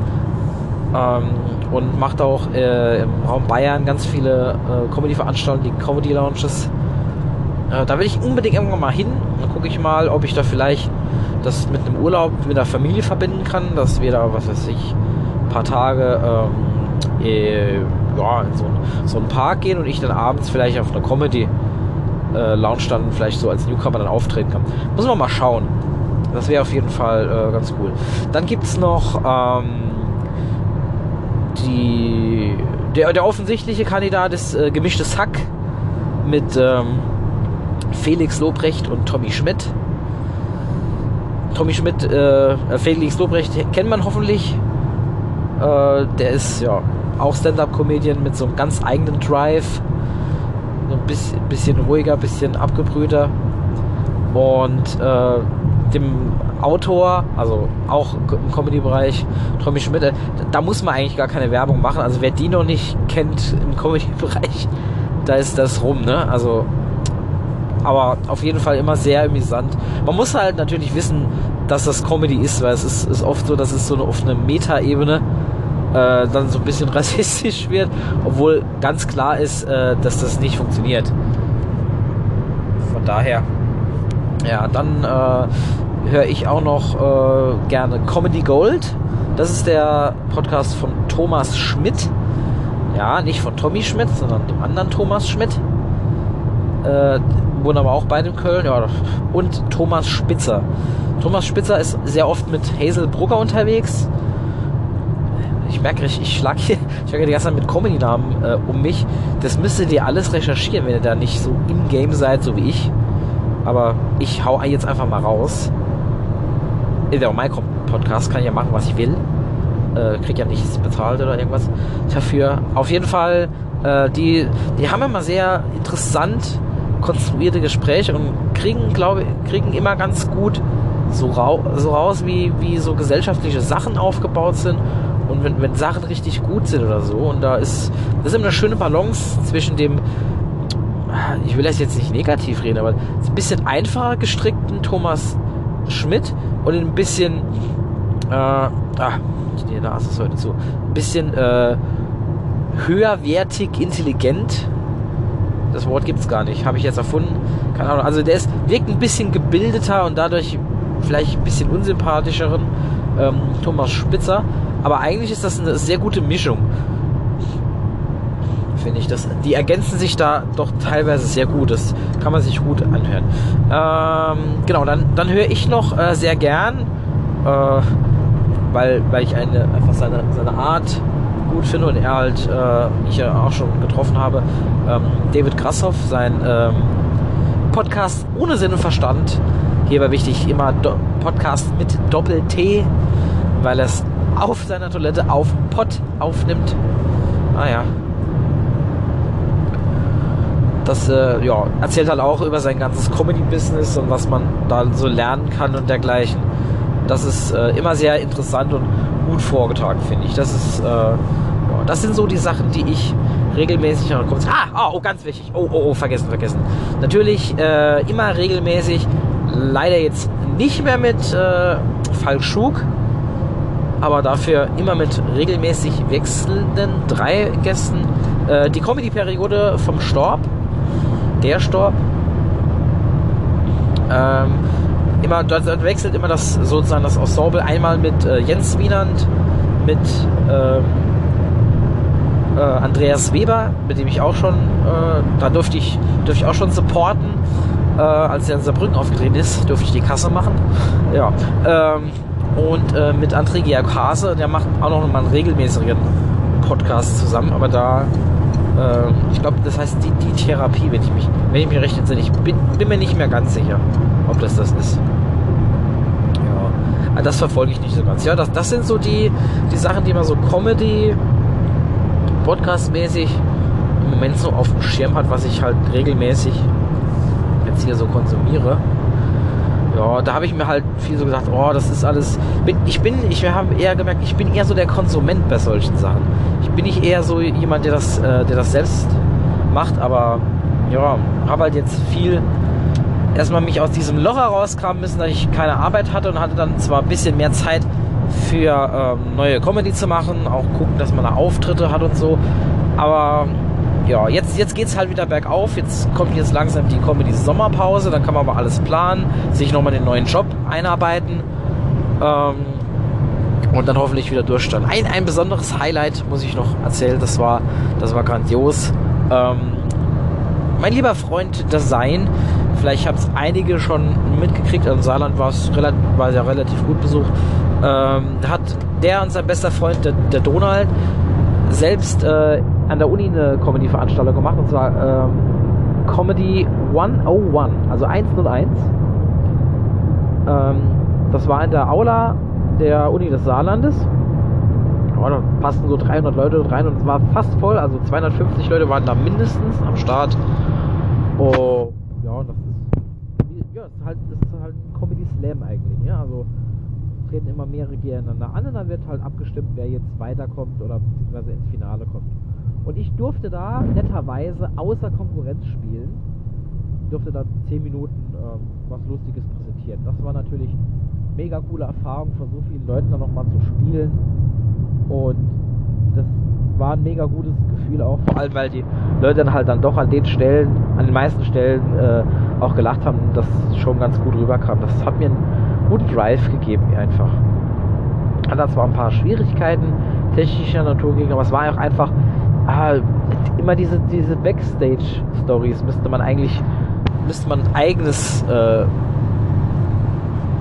ähm, und macht auch äh, im Raum Bayern ganz viele äh, Comedy-Veranstaltungen, die Comedy-Lounges. Äh, da will ich unbedingt irgendwann mal hin. Dann gucke ich mal, ob ich da vielleicht das mit einem Urlaub mit der Familie verbinden kann, dass wir da, was weiß ich, ein paar Tage ähm, äh, ja, in so, so einen Park gehen und ich dann abends vielleicht auf einer Comedy äh, Lounge dann vielleicht so als Newcomer dann auftreten kann. Muss man mal schauen. Das wäre auf jeden Fall äh, ganz cool. Dann gibt es noch ähm, die, der, der offensichtliche Kandidat ist äh, gemischtes Hack mit ähm, Felix Lobrecht und Tommy Schmidt. Tommy Schmidt, äh, äh, Felix Lobrecht kennt man hoffentlich. Äh, der ist ja auch Stand-Up-Comedian mit so einem ganz eigenen Drive. So ein bisschen, bisschen ruhiger, bisschen abgebrühter. Und äh, dem Autor, also auch im Comedy-Bereich, Tommy Schmidt, äh, da muss man eigentlich gar keine Werbung machen. Also wer die noch nicht kennt im Comedy-Bereich, da ist das rum, ne? Also aber auf jeden Fall immer sehr amüsant. Man muss halt natürlich wissen, dass das Comedy ist, weil es ist, ist oft so, dass es so eine, auf eine Meta-Ebene äh, dann so ein bisschen rassistisch wird, obwohl ganz klar ist, äh, dass das nicht funktioniert. Von daher, ja, dann äh, höre ich auch noch äh, gerne Comedy Gold. Das ist der Podcast von Thomas Schmidt. Ja, nicht von Tommy Schmidt, sondern dem anderen Thomas Schmidt. Wohnen aber auch beide in Köln. Ja, und Thomas Spitzer. Thomas Spitzer ist sehr oft mit Hazel Brugger unterwegs. Ich merke, ich, ich schlag hier, ich schlag hier die ganze Zeit mit Comedy-Namen äh, um mich. Das müsstet ihr alles recherchieren, wenn ihr da nicht so im Game seid, so wie ich. Aber ich hau jetzt einfach mal raus. Ja auch mein Podcast, kann ich ja machen, was ich will. Äh, krieg ja nichts bezahlt oder irgendwas dafür. Auf jeden Fall, äh, die, die haben immer sehr interessant konstruierte Gespräche und kriegen, glaube kriegen immer ganz gut so, rau so raus, wie, wie so gesellschaftliche Sachen aufgebaut sind und wenn, wenn Sachen richtig gut sind oder so. Und da ist, das ist immer eine schöne Balance zwischen dem, ich will das jetzt nicht negativ reden, aber ein bisschen einfacher gestrickten Thomas Schmidt und ein bisschen, äh, ah, die Nase ist heute zu, ein bisschen äh, höherwertig intelligent. Das Wort gibt es gar nicht, habe ich jetzt erfunden. Keine Ahnung. Also der ist, wirkt ein bisschen gebildeter und dadurch vielleicht ein bisschen unsympathischeren ähm, Thomas Spitzer. Aber eigentlich ist das eine sehr gute Mischung. Finde ich. Das, die ergänzen sich da doch teilweise sehr gut. Das kann man sich gut anhören. Ähm, genau, dann, dann höre ich noch äh, sehr gern, äh, weil, weil ich eine, einfach seine, seine Art gut finde und er halt, äh, ich ja auch schon getroffen habe, ähm, David Grassoff, sein ähm, Podcast ohne Sinn und Verstand. Hier war wichtig immer Do Podcast mit Doppel-T, weil er es auf seiner Toilette auf Pott aufnimmt. Ah ja. das äh, ja, erzählt halt auch über sein ganzes Comedy-Business und was man da so lernen kann und dergleichen. Das ist äh, immer sehr interessant und gut vorgetragen, finde ich. Das ist, äh, ja, das sind so die Sachen, die ich regelmäßig noch kurz. Ah, oh, oh, ganz wichtig. Oh, oh, oh, vergessen, vergessen. Natürlich äh, immer regelmäßig. Leider jetzt nicht mehr mit äh, Falk Schug, aber dafür immer mit regelmäßig wechselnden drei Gästen. Äh, die Comedy-Periode vom Storb, der Storb. Ähm, immer, dort, wechselt immer das sozusagen das Ensemble einmal mit äh, Jens Wienand, mit ähm, äh, Andreas Weber, mit dem ich auch schon, äh, da durfte ich, durfte ich auch schon supporten. Äh, als er in Saarbrücken aufgetreten ist, durfte ich die Kasse machen. Ja. Ähm, und äh, mit André Georg Hase, der macht auch noch mal einen regelmäßigen Podcast zusammen, aber da, äh, ich glaube, das heißt die, die Therapie, wenn ich mich, wenn ich mich recht entsinne. Ich bin, bin mir nicht mehr ganz sicher, ob das das ist. Ja, das verfolge ich nicht so ganz. Ja, das, das sind so die, die Sachen, die man so Comedy, Podcast-mäßig im Moment so auf dem Schirm hat, was ich halt regelmäßig jetzt hier so konsumiere. Ja, da habe ich mir halt viel so gesagt, oh, das ist alles. Ich bin, ich habe eher gemerkt, ich bin eher so der Konsument bei solchen Sachen. Ich bin nicht eher so jemand, der das, äh, der das selbst macht, aber ja, habe halt jetzt viel erstmal mich aus diesem Loch herauskramen müssen, dass ich keine Arbeit hatte und hatte dann zwar ein bisschen mehr Zeit für ähm, neue Comedy zu machen, auch gucken, dass man da Auftritte hat und so, aber ja, jetzt, jetzt geht es halt wieder bergauf. Jetzt kommt jetzt langsam die Comedy-Sommerpause. Dann kann man aber alles planen, sich nochmal den neuen Job einarbeiten ähm, und dann hoffentlich wieder durchstarten. Ein, ein besonderes Highlight muss ich noch erzählen. Das war, das war grandios. Ähm, mein lieber Freund Design, vielleicht haben es einige schon mitgekriegt. Im Saarland war es relativ, war ja relativ gut besucht. Ähm, hat der und sein bester Freund, der, der Donald, selbst äh, an der Uni eine Comedy-Veranstaltung gemacht und zwar ähm, Comedy 101, also 101. Ähm, das war in der Aula der Uni des Saarlandes. Oh, da passten so 300 Leute rein und es war fast voll, also 250 Leute waren da mindestens am Start. Oh, ja, das ist, ja, das ist halt, das ist halt ein Comedy Slam eigentlich, ja, also treten immer mehrere gegeneinander an und dann wird halt abgestimmt, wer jetzt weiterkommt oder beziehungsweise ins Finale kommt. Und ich durfte da netterweise außer Konkurrenz spielen. Durfte da 10 Minuten ähm, was Lustiges präsentieren. Das war natürlich mega coole Erfahrung, von so vielen Leuten da nochmal zu spielen. Und das war ein mega gutes Gefühl auch, vor allem weil die Leute dann halt dann doch an den Stellen, an den meisten Stellen äh, auch gelacht haben und das schon ganz gut rüberkam. Das hat mir einen guten Drive gegeben einfach. Hat da zwar ein paar Schwierigkeiten technischer Natur gegeben, aber es war auch einfach ah, immer diese, diese Backstage-Stories müsste man eigentlich, müsste man eigenes, äh,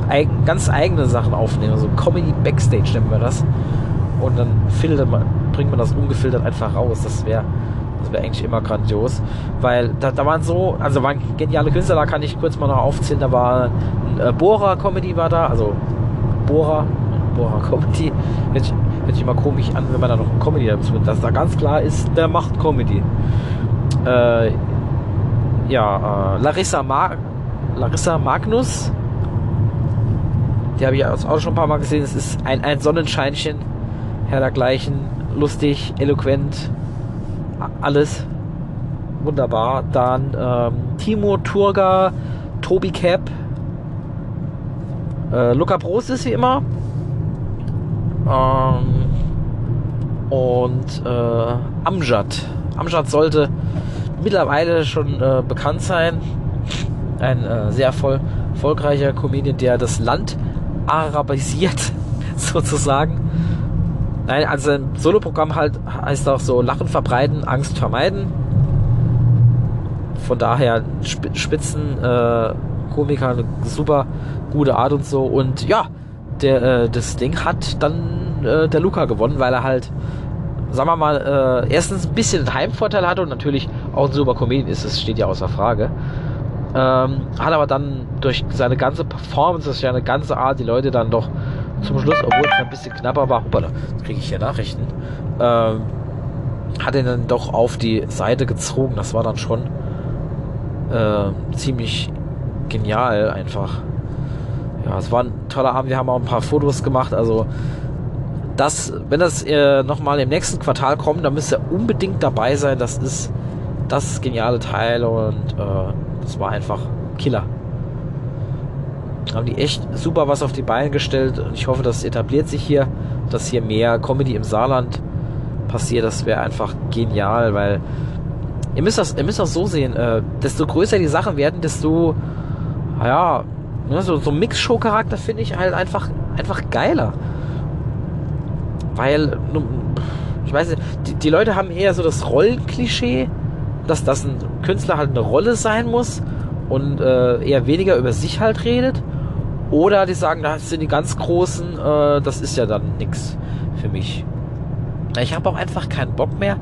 eig ganz eigene Sachen aufnehmen. So Comedy Backstage nennen wir das. Und dann filtert man, bringt man das ungefiltert einfach raus. Das wäre das wäre eigentlich immer grandios. Weil da, da waren so, also waren geniale Künstler, da kann ich kurz mal noch aufzählen. Da war ein äh, Bohrer-Comedy war da, also Bohrer, Bohrer Comedy. Hört, hört sich immer komisch an, wenn man da noch ein Comedy dazu Dass da ganz klar ist, der macht Comedy. Äh, ja, äh, Larissa, Mar Larissa Magnus. Die habe ich auch schon ein paar Mal gesehen. Es ist ein, ein Sonnenscheinchen. Herr dergleichen. Lustig, eloquent. Alles. Wunderbar. Dann ähm, Timo Turga, Tobi Cap. Äh, Luca Prost ist wie immer. Ähm, und äh, Amjad. Amjad sollte mittlerweile schon äh, bekannt sein. Ein äh, sehr voll, erfolgreicher Comedian, der das Land arabisiert, sozusagen. Nein, also sein Soloprogramm halt heißt auch so Lachen verbreiten, Angst vermeiden. Von daher Spitzen äh, Komiker, eine super gute Art und so. Und ja, der, äh, das Ding hat dann äh, der Luca gewonnen, weil er halt, sagen wir mal, äh, erstens ein bisschen einen Heimvorteil hatte und natürlich auch ein super Comedian ist, das steht ja außer Frage. Ähm, hat aber dann durch seine ganze Performance, das ist ja eine ganze Art, die Leute dann doch zum Schluss, obwohl es ein bisschen knapper war, hoppala, kriege ich hier Nachrichten, ähm, hat ihn dann doch auf die Seite gezogen. Das war dann schon äh, ziemlich genial einfach. Ja, es war ein toller Abend. Wir haben auch ein paar Fotos gemacht. Also das, wenn das äh, nochmal im nächsten Quartal kommt, dann müsst ihr unbedingt dabei sein. Das ist das geniale Teil und äh, das war einfach Killer. Haben die echt super was auf die Beine gestellt und ich hoffe, das etabliert sich hier, dass hier mehr Comedy im Saarland passiert. Das wäre einfach genial, weil ihr müsst das, ihr müsst das so sehen, äh, desto größer die Sachen werden, desto, ja, ne, so, so Mix-Show-Charakter finde ich halt einfach, einfach geiler. Weil, ich weiß nicht, die, die Leute haben eher so das Rollenklischee, dass das ein Künstler halt eine Rolle sein muss und äh, eher weniger über sich halt redet. Oder die sagen, das sind die ganz Großen, äh, das ist ja dann nix für mich. Ich habe auch einfach keinen Bock mehr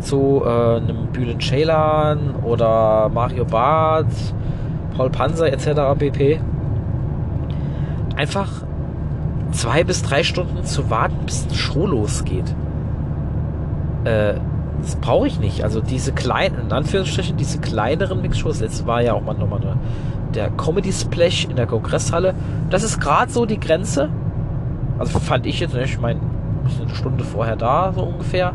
zu äh, einem Bülent Ceylan oder Mario Barth, Paul Panzer etc. pp. Einfach zwei bis drei Stunden zu warten, bis eine Show losgeht. Äh, das brauche ich nicht. Also diese kleinen, in Anführungsstrichen, diese kleineren Mixshows, letztes war ja auch mal nochmal eine, der Comedy Splash in der Kongresshalle. Das ist gerade so die Grenze. Also fand ich jetzt, ne, ich meine, eine Stunde vorher da, so ungefähr.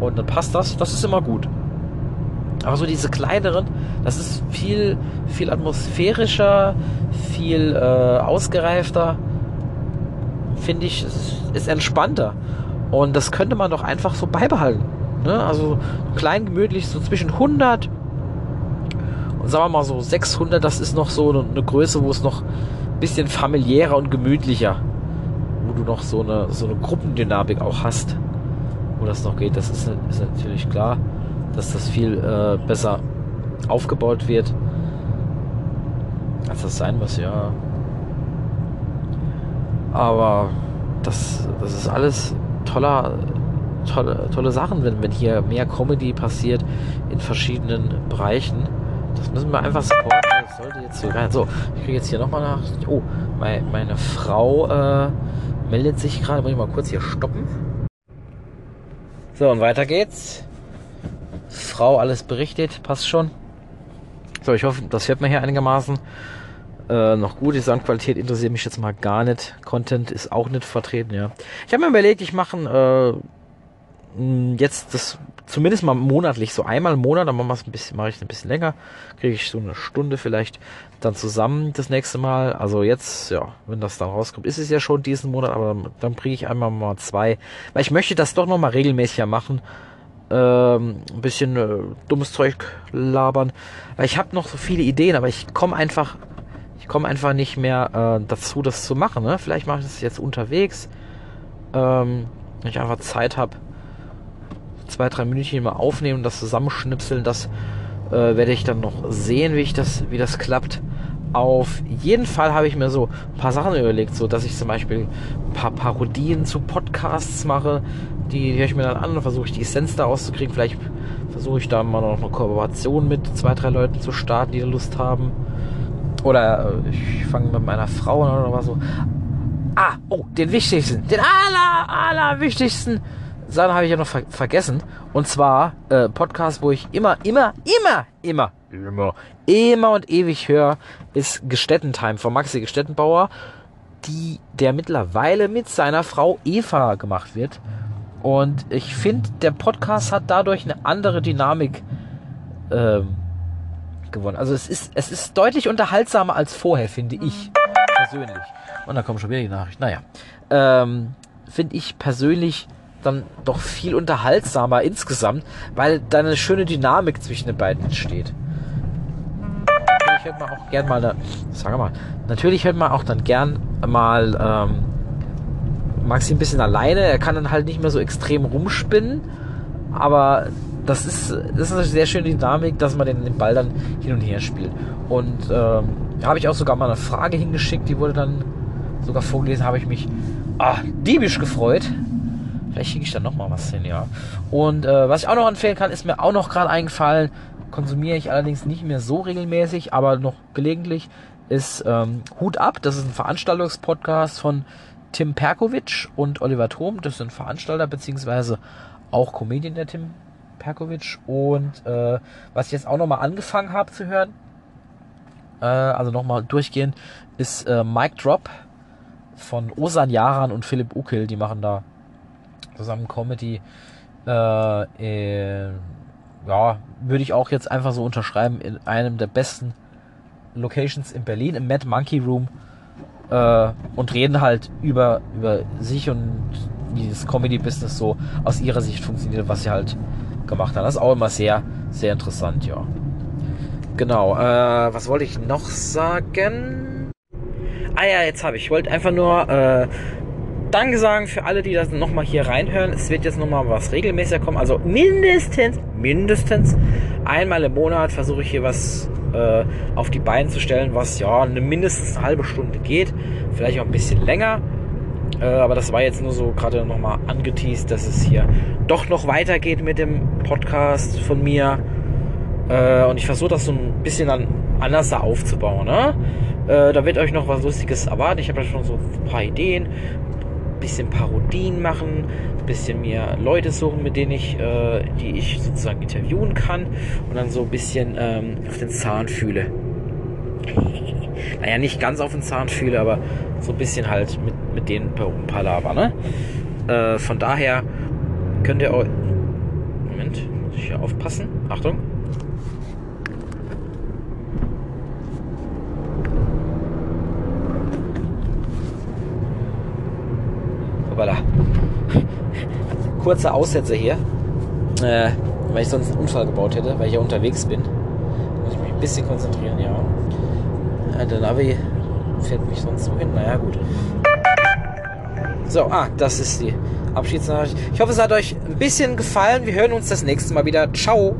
Und dann passt das. Das ist immer gut. Aber so diese kleineren, das ist viel, viel atmosphärischer, viel äh, ausgereifter. Finde ich, ist, ist entspannter. Und das könnte man doch einfach so beibehalten. Ne? Also klein gemütlich, so zwischen 100 und sagen wir mal so 600, das ist noch so eine Größe, wo es noch ein bisschen familiärer und gemütlicher, wo du noch so eine, so eine Gruppendynamik auch hast, wo das noch geht. Das ist, ist natürlich klar, dass das viel äh, besser aufgebaut wird, als das sein muss, ja. Aber das, das ist alles toller, tolle, tolle Sachen, wenn, wenn hier mehr Comedy passiert in verschiedenen Bereichen. Das müssen wir einfach supporten. Das sollte jetzt so rein. So, ich kriege jetzt hier nochmal nach. Oh, meine, meine Frau äh, meldet sich gerade. Muss ich mal kurz hier stoppen. So, und weiter geht's. Frau, alles berichtet, passt schon. So, ich hoffe, das hört man hier einigermaßen. Äh, noch gut, die Soundqualität interessiert mich jetzt mal gar nicht. Content ist auch nicht vertreten, ja. Ich habe mir überlegt, ich mache äh, jetzt das zumindest mal monatlich, so einmal im Monat, dann mache ich ein bisschen länger, kriege ich so eine Stunde vielleicht dann zusammen das nächste Mal. Also jetzt, ja, wenn das dann rauskommt, ist es ja schon diesen Monat, aber dann kriege ich einmal mal zwei, weil ich möchte das doch noch mal regelmäßiger machen. Ähm, ein bisschen äh, dummes Zeug labern, weil ich habe noch so viele Ideen, aber ich komme einfach komme einfach nicht mehr äh, dazu, das zu machen. Ne? Vielleicht mache ich das jetzt unterwegs, ähm, wenn ich einfach Zeit habe, zwei, drei Minuten mal aufnehmen, das zusammenschnipseln, das äh, werde ich dann noch sehen, wie ich das, wie das klappt. Auf jeden Fall habe ich mir so ein paar Sachen überlegt, so dass ich zum Beispiel ein paar Parodien zu Podcasts mache, die, die höre ich mir dann an und versuche ich die Essenz da rauszukriegen. Vielleicht versuche ich da mal noch eine Kooperation mit zwei, drei Leuten zu starten, die da Lust haben. Oder äh, ich fange mit meiner Frau an oder was so. Ah, oh, den wichtigsten, den aller, aller wichtigsten Sachen habe ich ja noch ver vergessen. Und zwar äh, Podcast, wo ich immer, immer, immer, immer, immer, immer und ewig höre, ist Gestettentime von Maxi Gestettenbauer, die der mittlerweile mit seiner Frau Eva gemacht wird. Und ich finde, der Podcast hat dadurch eine andere Dynamik ähm, gewonnen. Also es ist, es ist deutlich unterhaltsamer als vorher, finde ich persönlich. Und da kommt schon wieder die Nachricht. Naja, ähm, finde ich persönlich dann doch viel unterhaltsamer insgesamt, weil da eine schöne Dynamik zwischen den beiden entsteht. Natürlich hört man auch gern mal, sag mal, natürlich hört man auch dann gern mal ähm, Maxi ein bisschen alleine. Er kann dann halt nicht mehr so extrem rumspinnen, aber das ist, das ist eine sehr schöne Dynamik, dass man den, den Ball dann hin und her spielt. Und ähm, habe ich auch sogar mal eine Frage hingeschickt, die wurde dann sogar vorgelesen, habe ich mich ah, diebisch gefreut. Vielleicht schicke ich dann nochmal was hin, ja. Und äh, was ich auch noch empfehlen kann, ist mir auch noch gerade eingefallen, konsumiere ich allerdings nicht mehr so regelmäßig, aber noch gelegentlich, ist ähm, Hut ab. Das ist ein Veranstaltungspodcast von Tim Perkovic und Oliver Thom. Das sind Veranstalter, beziehungsweise auch Comedian, der Tim Perkovic. Und äh, was ich jetzt auch nochmal angefangen habe zu hören, äh, also nochmal durchgehen, ist äh, Mike Drop von Osan Yaran und Philipp Ukel. Die machen da zusammen Comedy. Äh, in, ja, würde ich auch jetzt einfach so unterschreiben, in einem der besten Locations in Berlin, im Mad Monkey Room. Äh, und reden halt über, über sich und wie das Comedy-Business so aus ihrer Sicht funktioniert, was sie halt gemacht haben. Das ist auch immer sehr, sehr interessant, ja. Genau, äh, was wollte ich noch sagen? Ah ja, jetzt habe ich. Ich wollte einfach nur äh, Danke sagen für alle, die das nochmal hier reinhören. Es wird jetzt nochmal was regelmäßiger kommen. Also mindestens, mindestens einmal im Monat versuche ich hier was äh, auf die Beine zu stellen, was ja eine mindestens eine halbe Stunde geht. Vielleicht auch ein bisschen länger. Äh, aber das war jetzt nur so gerade nochmal angeteased, dass es hier doch noch weitergeht mit dem Podcast von mir. Äh, und ich versuche das so ein bisschen dann anders da aufzubauen. Ne? Äh, da wird euch noch was Lustiges erwarten. Ich habe da schon so ein paar Ideen. Bisschen Parodien machen, ein bisschen mir Leute suchen, mit denen ich, äh, die ich sozusagen interviewen kann und dann so ein bisschen ähm, auf den Zahn fühle. naja, nicht ganz auf den Zahn fühle, aber so ein bisschen halt mit, mit denen ein paar Lava, ne? Äh, von daher könnt ihr euch. Moment, muss ich hier aufpassen. Achtung. Hoppala. Kurzer Aussetzer hier. Äh, weil ich sonst einen Unfall gebaut hätte, weil ich ja unterwegs bin. Muss ich mich ein bisschen konzentrieren, ja. ja der Navi fährt mich sonst so hin. Naja, gut. So, ah, das ist die Abschiedsnachricht. Ich hoffe, es hat euch ein bisschen gefallen. Wir hören uns das nächste Mal wieder. Ciao.